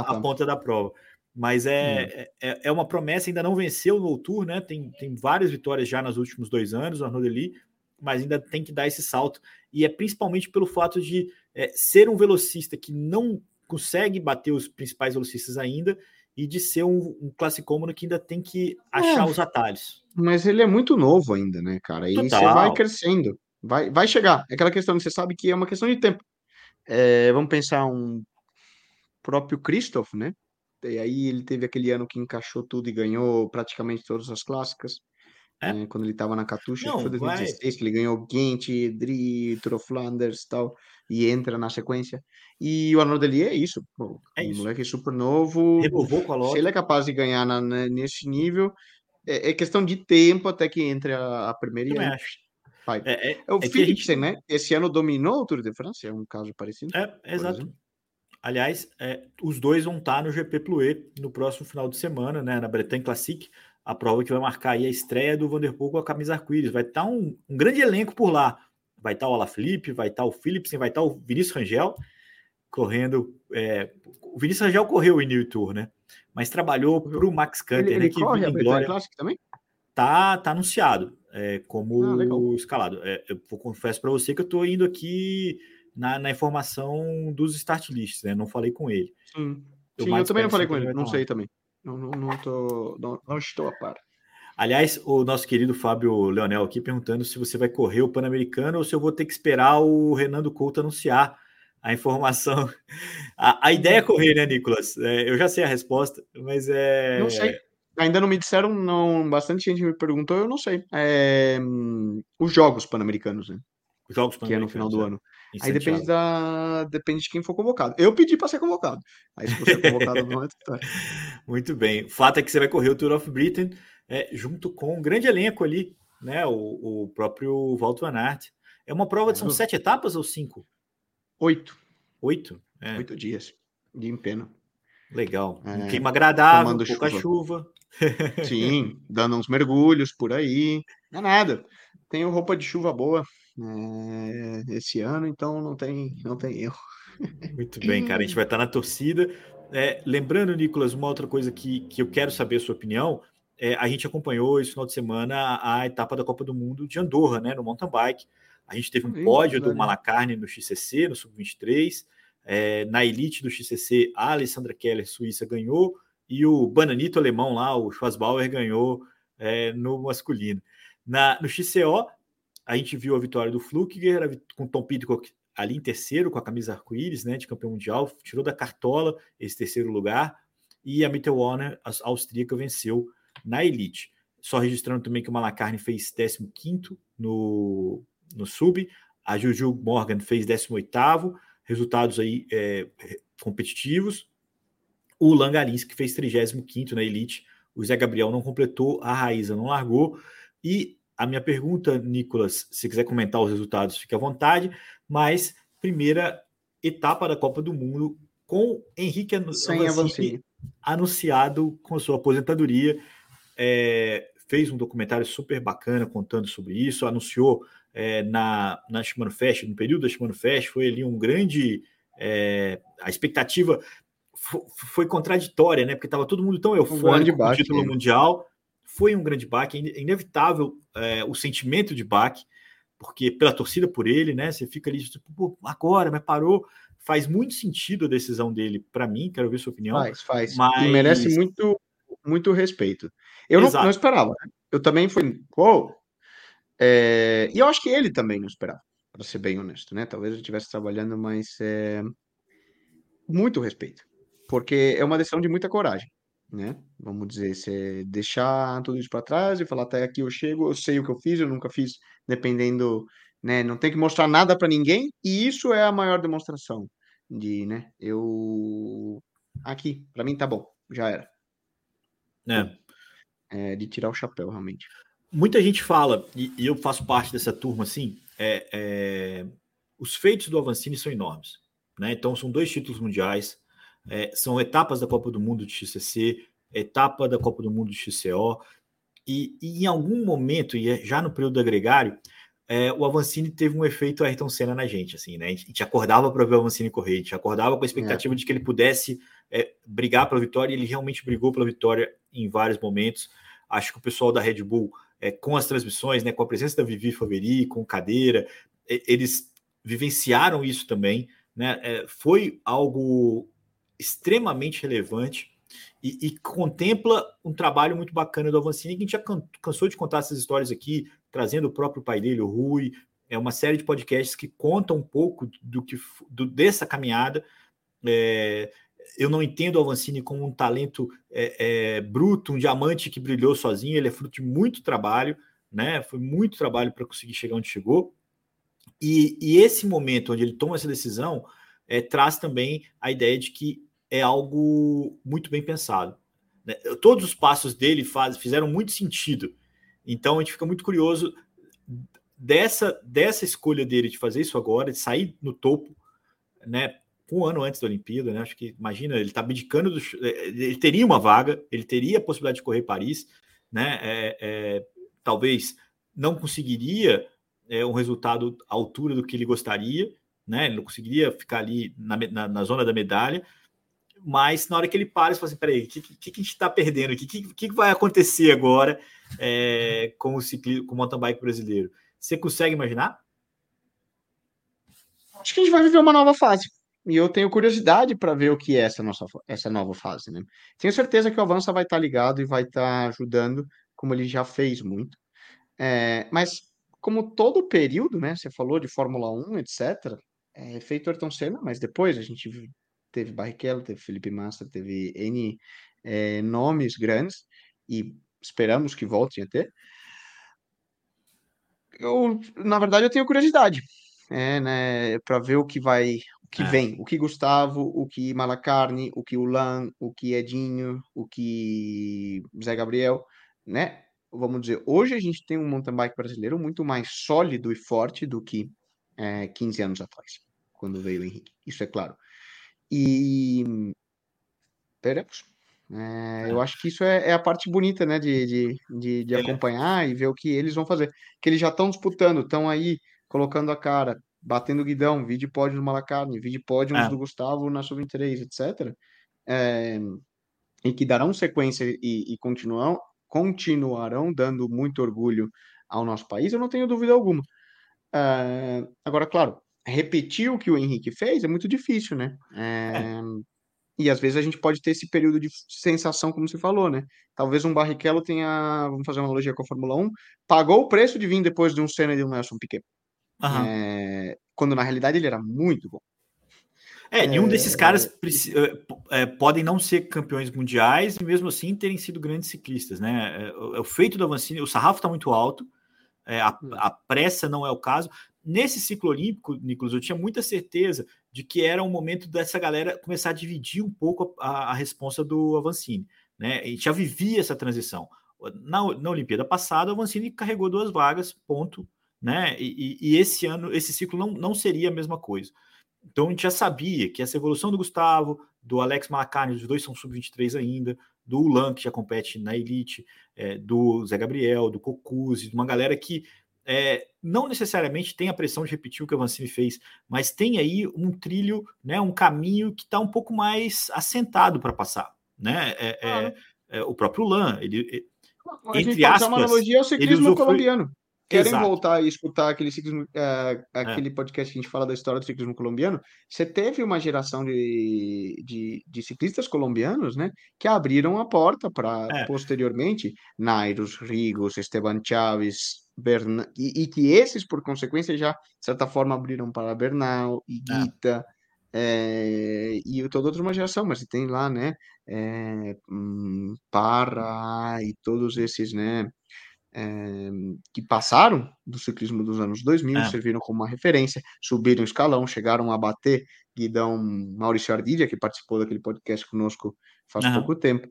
a ponta da prova. Mas é, hum. é, é, uma promessa, ainda não venceu no Tour, né? Tem, tem várias vitórias já nos últimos dois anos, o Arnaud Delis, mas ainda tem que dar esse salto. E é principalmente pelo fato de é, ser um velocista que não consegue bater os principais velocistas ainda e de ser um, um classicômono que ainda tem que achar é, os atalhos. Mas ele é muito novo ainda, né, cara? E Total. você vai crescendo, vai, vai chegar. É aquela questão que você sabe que é uma questão de tempo. É, vamos pensar um próprio Christoph, né? E aí ele teve aquele ano que encaixou tudo e ganhou praticamente todas as clássicas. É? Né, quando ele estava na Katusha, foi 2016, vai... que ele ganhou Gent, Dri, Tour Flanders e tal, e entra na sequência. E o Arnold Delis é isso, pô, é um isso. moleque super novo, Renovou com a se ele é capaz de ganhar na, na, nesse nível, é, é, questão de tempo até que entre a, a primeira Eu e acho. Vai. É, é, é o é Philipsen, gente... né? Esse ano dominou o Tour de France, é um caso parecido. É, exato. Aliás, é, os dois vão estar no GP Plouet no próximo final de semana, né? Na Bretagne Classic a prova que vai marcar aí a estreia do Vanderpool com a camisa arco-íris. Vai estar tá um, um, grande elenco por lá. Vai estar tá o Alaphilippe, vai estar tá o Philipsen, vai estar o Vinícius Rangel correndo. É, o Vinícius Rangel correu o New Tour, né? Mas trabalhou para o Max Canter, ele, né? Ele que corre a Glória. Classic também? Tá, tá anunciado é, como ah, escalado. É, eu confesso para você que eu estou indo aqui na, na, informação dos start lists, né? Não falei com ele. Sim, eu, Sim, eu também não falei com ele, não sei também. Não, não, não, tô, não, não estou a par. Aliás, o nosso querido Fábio Leonel aqui perguntando se você vai correr o Pan-Americano ou se eu vou ter que esperar o Renando Couto anunciar a informação. A, a ideia é correr, né, Nicolas? É, eu já sei a resposta, mas é. Não sei. Ainda não me disseram, não. Bastante gente me perguntou, eu não sei. É, os jogos pan-americanos, né? Os jogos pan-americanos. Que é no final do é. ano. Aí depende da depende de quem for convocado. Eu pedi para ser convocado. Aí se você convocado não é Muito bem. O fato é que você vai correr o Tour of Britain é, junto com um grande elenco ali, né? O, o próprio Walter Van Aert. É uma prova de são sete etapas ou cinco? Oito. Oito? É. Oito dias de empeno. Legal. É, um clima agradável, pouca chuva. chuva. Sim, dando uns mergulhos por aí. Não é nada. Tenho roupa de chuva boa. é, esse ano, então não tem, não tem erro. Muito bem, cara. A gente vai estar na torcida. É, lembrando, Nicolas, uma outra coisa que, que eu quero saber a sua opinião. É, a gente acompanhou esse final de semana a etapa da Copa do Mundo de Andorra, né, no mountain bike. A gente teve um pódio do Malacarne no XCC, no Sub-23. É, na elite do XCC, a Alessandra Keller, Suíça, ganhou. E o Bananito alemão lá, o Schwarzbauer, ganhou é, no masculino. Na, no XCO, a gente viu a vitória do Flukiger com Tom Pidcock ali em terceiro, com a camisa arco-íris, né, de campeão mundial, tirou da cartola esse terceiro lugar, e a Mittel Warner, a austríaca, venceu na Elite. Só registrando também que o Malacarne fez 15 no, no Sub, a Juju Morgan fez 18 resultados aí é, competitivos. O Langalinski fez 35 na Elite, o Zé Gabriel não completou, a Raíza não largou, e a minha pergunta, Nicolas, se quiser comentar os resultados, fique à vontade, mas primeira etapa da Copa do Mundo com Henrique Avancini anunciado com sua aposentadoria. É, fez um documentário super bacana contando sobre isso, anunciou é, na, na Shimano Fest, no período da Shimano Fest, foi ali um grande. É, a expectativa foi contraditória, né? Porque estava todo mundo tão eufórico um com o título mundial foi um grande baque, é inevitável é, o sentimento de baque, porque pela torcida por ele, né? Você fica ali, tipo, agora, mas parou. Faz muito sentido a decisão dele, para mim, quero ver sua opinião. Faz, faz. Mas... E merece muito, muito respeito. Eu não, não, esperava. Né? Eu também fui, pô. É... E eu acho que ele também não esperava, para ser bem honesto, né? Talvez eu estivesse trabalhando, mas é... muito respeito, porque é uma decisão de muita coragem né? Vamos dizer, você deixar tudo isso para trás e falar até aqui eu chego, eu sei o que eu fiz, eu nunca fiz, dependendo, né? Não tem que mostrar nada para ninguém e isso é a maior demonstração de, né? Eu aqui, para mim tá bom, já era. É. é. de tirar o chapéu realmente. Muita gente fala e, e eu faço parte dessa turma assim, é, é, os feitos do Avancini são enormes, né? Então são dois títulos mundiais é, são etapas da Copa do Mundo de XCC, etapa da Copa do Mundo de XCO, e, e em algum momento, e é já no período agregário, é, o Avancini teve um efeito Ayrton Senna na gente, assim, né? A gente acordava para ver o Avancini correr, a gente acordava com a expectativa é. de que ele pudesse é, brigar pela vitória, e ele realmente brigou pela vitória em vários momentos. Acho que o pessoal da Red Bull, é, com as transmissões, né, com a presença da Vivi Faveri, com cadeira, eles vivenciaram isso também, né? É, foi algo extremamente relevante e, e, contempla um trabalho muito bacana do Avancini, que a gente já cansou de contar essas histórias aqui, trazendo o próprio pai dele, o Rui, é uma série de podcasts que contam um pouco do que do, dessa caminhada. É, eu não entendo o Avancini como um talento é, é, bruto, um diamante que brilhou sozinho, ele é fruto de muito trabalho, né? Foi muito trabalho para conseguir chegar onde chegou. E, e, esse momento onde ele toma essa decisão é, traz também a ideia de que é algo muito bem pensado. Né? Todos os passos dele faz, fizeram muito sentido. Então a gente fica muito curioso dessa, dessa escolha dele de fazer isso agora, de sair no topo, né? Um ano antes da Olimpíada, né? Acho que imagina, ele está abdicando do, é, ele teria uma vaga, ele teria a possibilidade de correr Paris, né? É, é, talvez não conseguiria é, um resultado à altura do que ele gostaria, né? Ele não conseguiria ficar ali na, na, na zona da medalha, mas na hora que ele para, ele fala assim: peraí, o que, que, que, a gente está perdendo aqui? O que, que, vai acontecer agora é, com o ciclismo, com o mountain bike brasileiro? Você consegue imaginar? Acho que a gente vai viver uma nova fase. E eu tenho curiosidade para ver o que é essa, nossa, essa nova fase. Né? Tenho certeza que o Avança vai estar tá ligado e vai estar tá ajudando, como ele já fez muito. É, mas, como todo período, né? Você falou de Fórmula 1, etc. É feito Ayrton Senna, mas depois a gente teve Barrichello, teve Felipe Massa, teve N é, nomes grandes e esperamos que voltem a ter. Eu, na verdade, eu tenho curiosidade, é, né, para ver o que vai, que é. vem, o que Gustavo, o que Malacarne, o que Ulan, o que Edinho, o que Zé Gabriel, né? Vamos dizer, hoje a gente tem um mountain bike brasileiro muito mais sólido e forte do que é, 15 anos atrás, quando veio o Henrique. Isso é claro. E teremos. É, eu é. acho que isso é, é, a parte bonita, né, de, de, de, de é. acompanhar e ver o que eles vão fazer. Que eles já estão disputando, estão aí colocando a cara, batendo guidão, vídeo pódio do Malacarne, vídeo pódios É. do Gustavo na Sub-23, etc., é, e que darão sequência e, e continuam, continuarão dando muito orgulho ao nosso país, eu não tenho dúvida alguma. É, agora, claro, repetir o que o Henrique fez é muito difícil, né? É, e às vezes a gente pode ter esse período de sensação, como você falou, né? Talvez um Barrichello tenha, vamos fazer uma analogia com a Fórmula 1, pagou o preço de vir depois de um Senna e de um Nelson Piquet. Aham. É, quando na realidade ele era muito bom. É, nenhum desses caras eh, p- eh, podem não ser campeões mundiais e mesmo assim terem sido grandes ciclistas, né? É, o- é o feito do Avancini, o sarrafo está muito alto, é, a, Hum. a pressa não é o caso. Nesse ciclo olímpico, Nicolas, eu tinha muita certeza de que era o momento dessa galera começar a dividir um pouco a, a responsa do Avancini, né? A gente já vivia essa transição. Na, na Olimpíada passada, o Avancini carregou duas vagas, ponto, né? E, e- esse ano, esse ciclo não, não seria a mesma coisa. Então a gente já sabia que essa evolução do Gustavo, do Alex Malacarne, os dois são sub-23 ainda, do Ulan, que já compete na Elite, é, do Zé Gabriel, do Cocuzzi, de uma galera que é, não necessariamente tem a pressão de repetir o que o Avancini fez, mas tem aí um trilho, né, um caminho que está um pouco mais assentado para passar. Né? É, Claro. é, o próprio Ulan, ele, A gente entre pode usar uma aspas, analogia ao ciclismo colombiano. Querem Exato. voltar e escutar aquele ciclismo, é, aquele podcast que a gente fala da história do ciclismo colombiano? Você teve uma geração de, de, de ciclistas colombianos, né, que abriram a porta para É. posteriormente Nairos, Rigos, Esteban Chaves, Berna, e, e que esses, por consequência, já de certa forma abriram para Bernal, Iguita, é, e toda outra uma geração, mas tem lá, né, é, hum, Parra e todos esses, né, é, que passaram do ciclismo dos anos 2000, É. serviram como uma referência, subiram o escalão, chegaram a bater Guidão Maurício Ardidia, que participou daquele podcast conosco faz Aham. pouco tempo.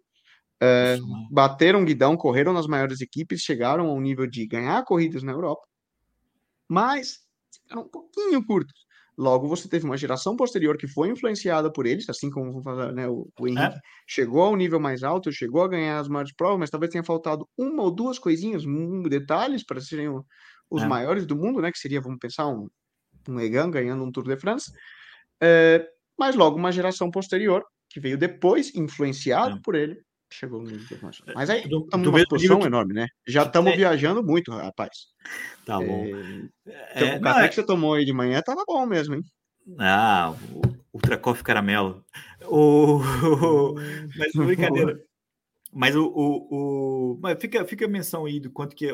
É, bateram Guidão, correram nas maiores equipes, chegaram ao nível de ganhar corridas na Europa, mas ficaram um pouquinho curtos. Logo, você teve uma geração posterior que foi influenciada por eles, assim como né, o, o Henrique É. chegou ao nível mais alto, chegou a ganhar as maiores provas, mas talvez tenha faltado uma ou duas coisinhas, detalhes para serem os É. maiores do mundo, né? Que seria, vamos pensar, um, um Egan ganhando um Tour de France. É, mas logo uma geração posterior, que veio depois, influenciado É. por ele, chegou no nível internacional. Mas aí Do- estamos numa posição que- enorme, né? Já estamos tem- viajando muito, rapaz. Tá bom. É, É, o não, café é- que você tomou aí de manhã tava bom mesmo, hein? Ah, o Ultra Coffee Caramelo. O... Mas brincadeira. Mas o, o, o- Mas fica, fica a menção aí do quanto que é,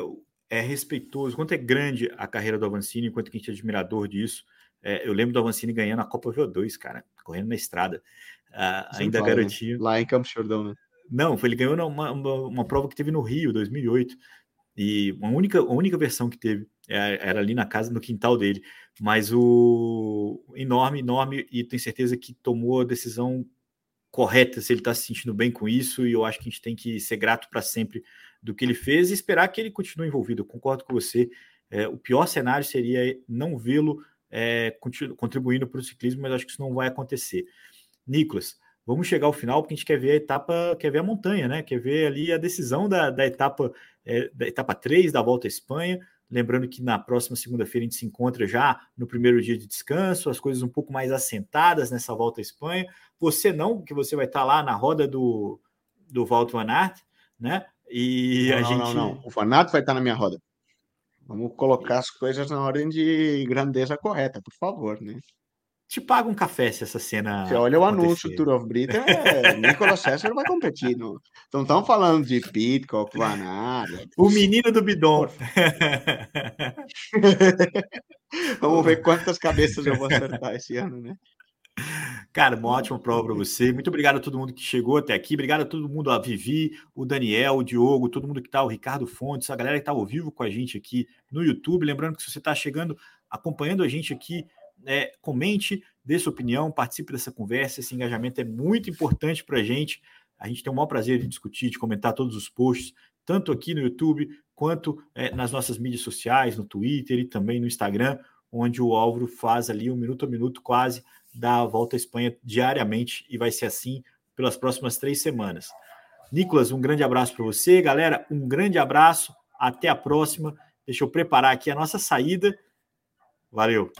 é respeitoso, quanto é grande a carreira do Avancini, quanto que a gente é admirador disso. É, eu lembro do Avancini ganhando a Copa VO2, cara, correndo na estrada. Ah, ainda fala, né? garotinho. Lá em Campos Jordão, né? Não, foi, ele ganhou uma, uma, uma prova que teve no Rio, 2008. E uma única, a única versão que teve é- era ali na casa, no quintal dele. Mas o enorme, enorme, e tenho certeza que tomou a decisão correta, se ele está se sentindo bem com isso. E eu acho que a gente tem que ser grato para sempre do que ele fez e esperar que ele continue envolvido. Eu concordo com você. É, o pior cenário seria não vê-lo é, contribuindo para o ciclismo, mas acho que isso não vai acontecer. Nicolas, vamos chegar ao final, porque a gente quer ver a etapa, quer ver a montanha, né? Quer ver ali a decisão da, da etapa é, da etapa 3 da Volta à Espanha. Lembrando que na próxima segunda-feira a gente se encontra já no primeiro dia de descanso, as coisas um pouco mais assentadas nessa Volta à Espanha. Você não, que você vai estar lá na roda do, do Walter Van Aert, né? E Não, a não, gente. não, não. O Fanato vai estar na minha roda. Vamos colocar as coisas na ordem de grandeza correta, por favor, né? Te paga um café se essa cena. Você olha o acontecer. anúncio, Tour of Britain, é, Nicolas César vai competir. No... Então estamos falando de Pitcock, Van Aert. O menino do bidon. Vamos ver quantas cabeças eu vou acertar esse ano, né? Cara, uma ótima prova para você. Muito obrigado a todo mundo que chegou até aqui. Obrigado a todo mundo, a Vivi, o Daniel, o Diogo, todo mundo que está, o Ricardo Fontes, a galera que está ao vivo com a gente aqui no YouTube. Lembrando que se você está chegando, acompanhando a gente aqui, é, comente, dê sua opinião, participe dessa conversa. Esse engajamento é muito importante para a gente. A gente tem o maior prazer de discutir, de comentar todos os posts, tanto aqui no YouTube quanto é, nas nossas mídias sociais, no Twitter e também no Instagram, onde o Álvaro faz ali um minuto a minuto quase da volta à Espanha diariamente e vai ser assim pelas próximas três semanas. Nicolas, um grande abraço para você, galera. Um grande abraço, até a próxima. Deixa eu preparar aqui a nossa saída Valeu.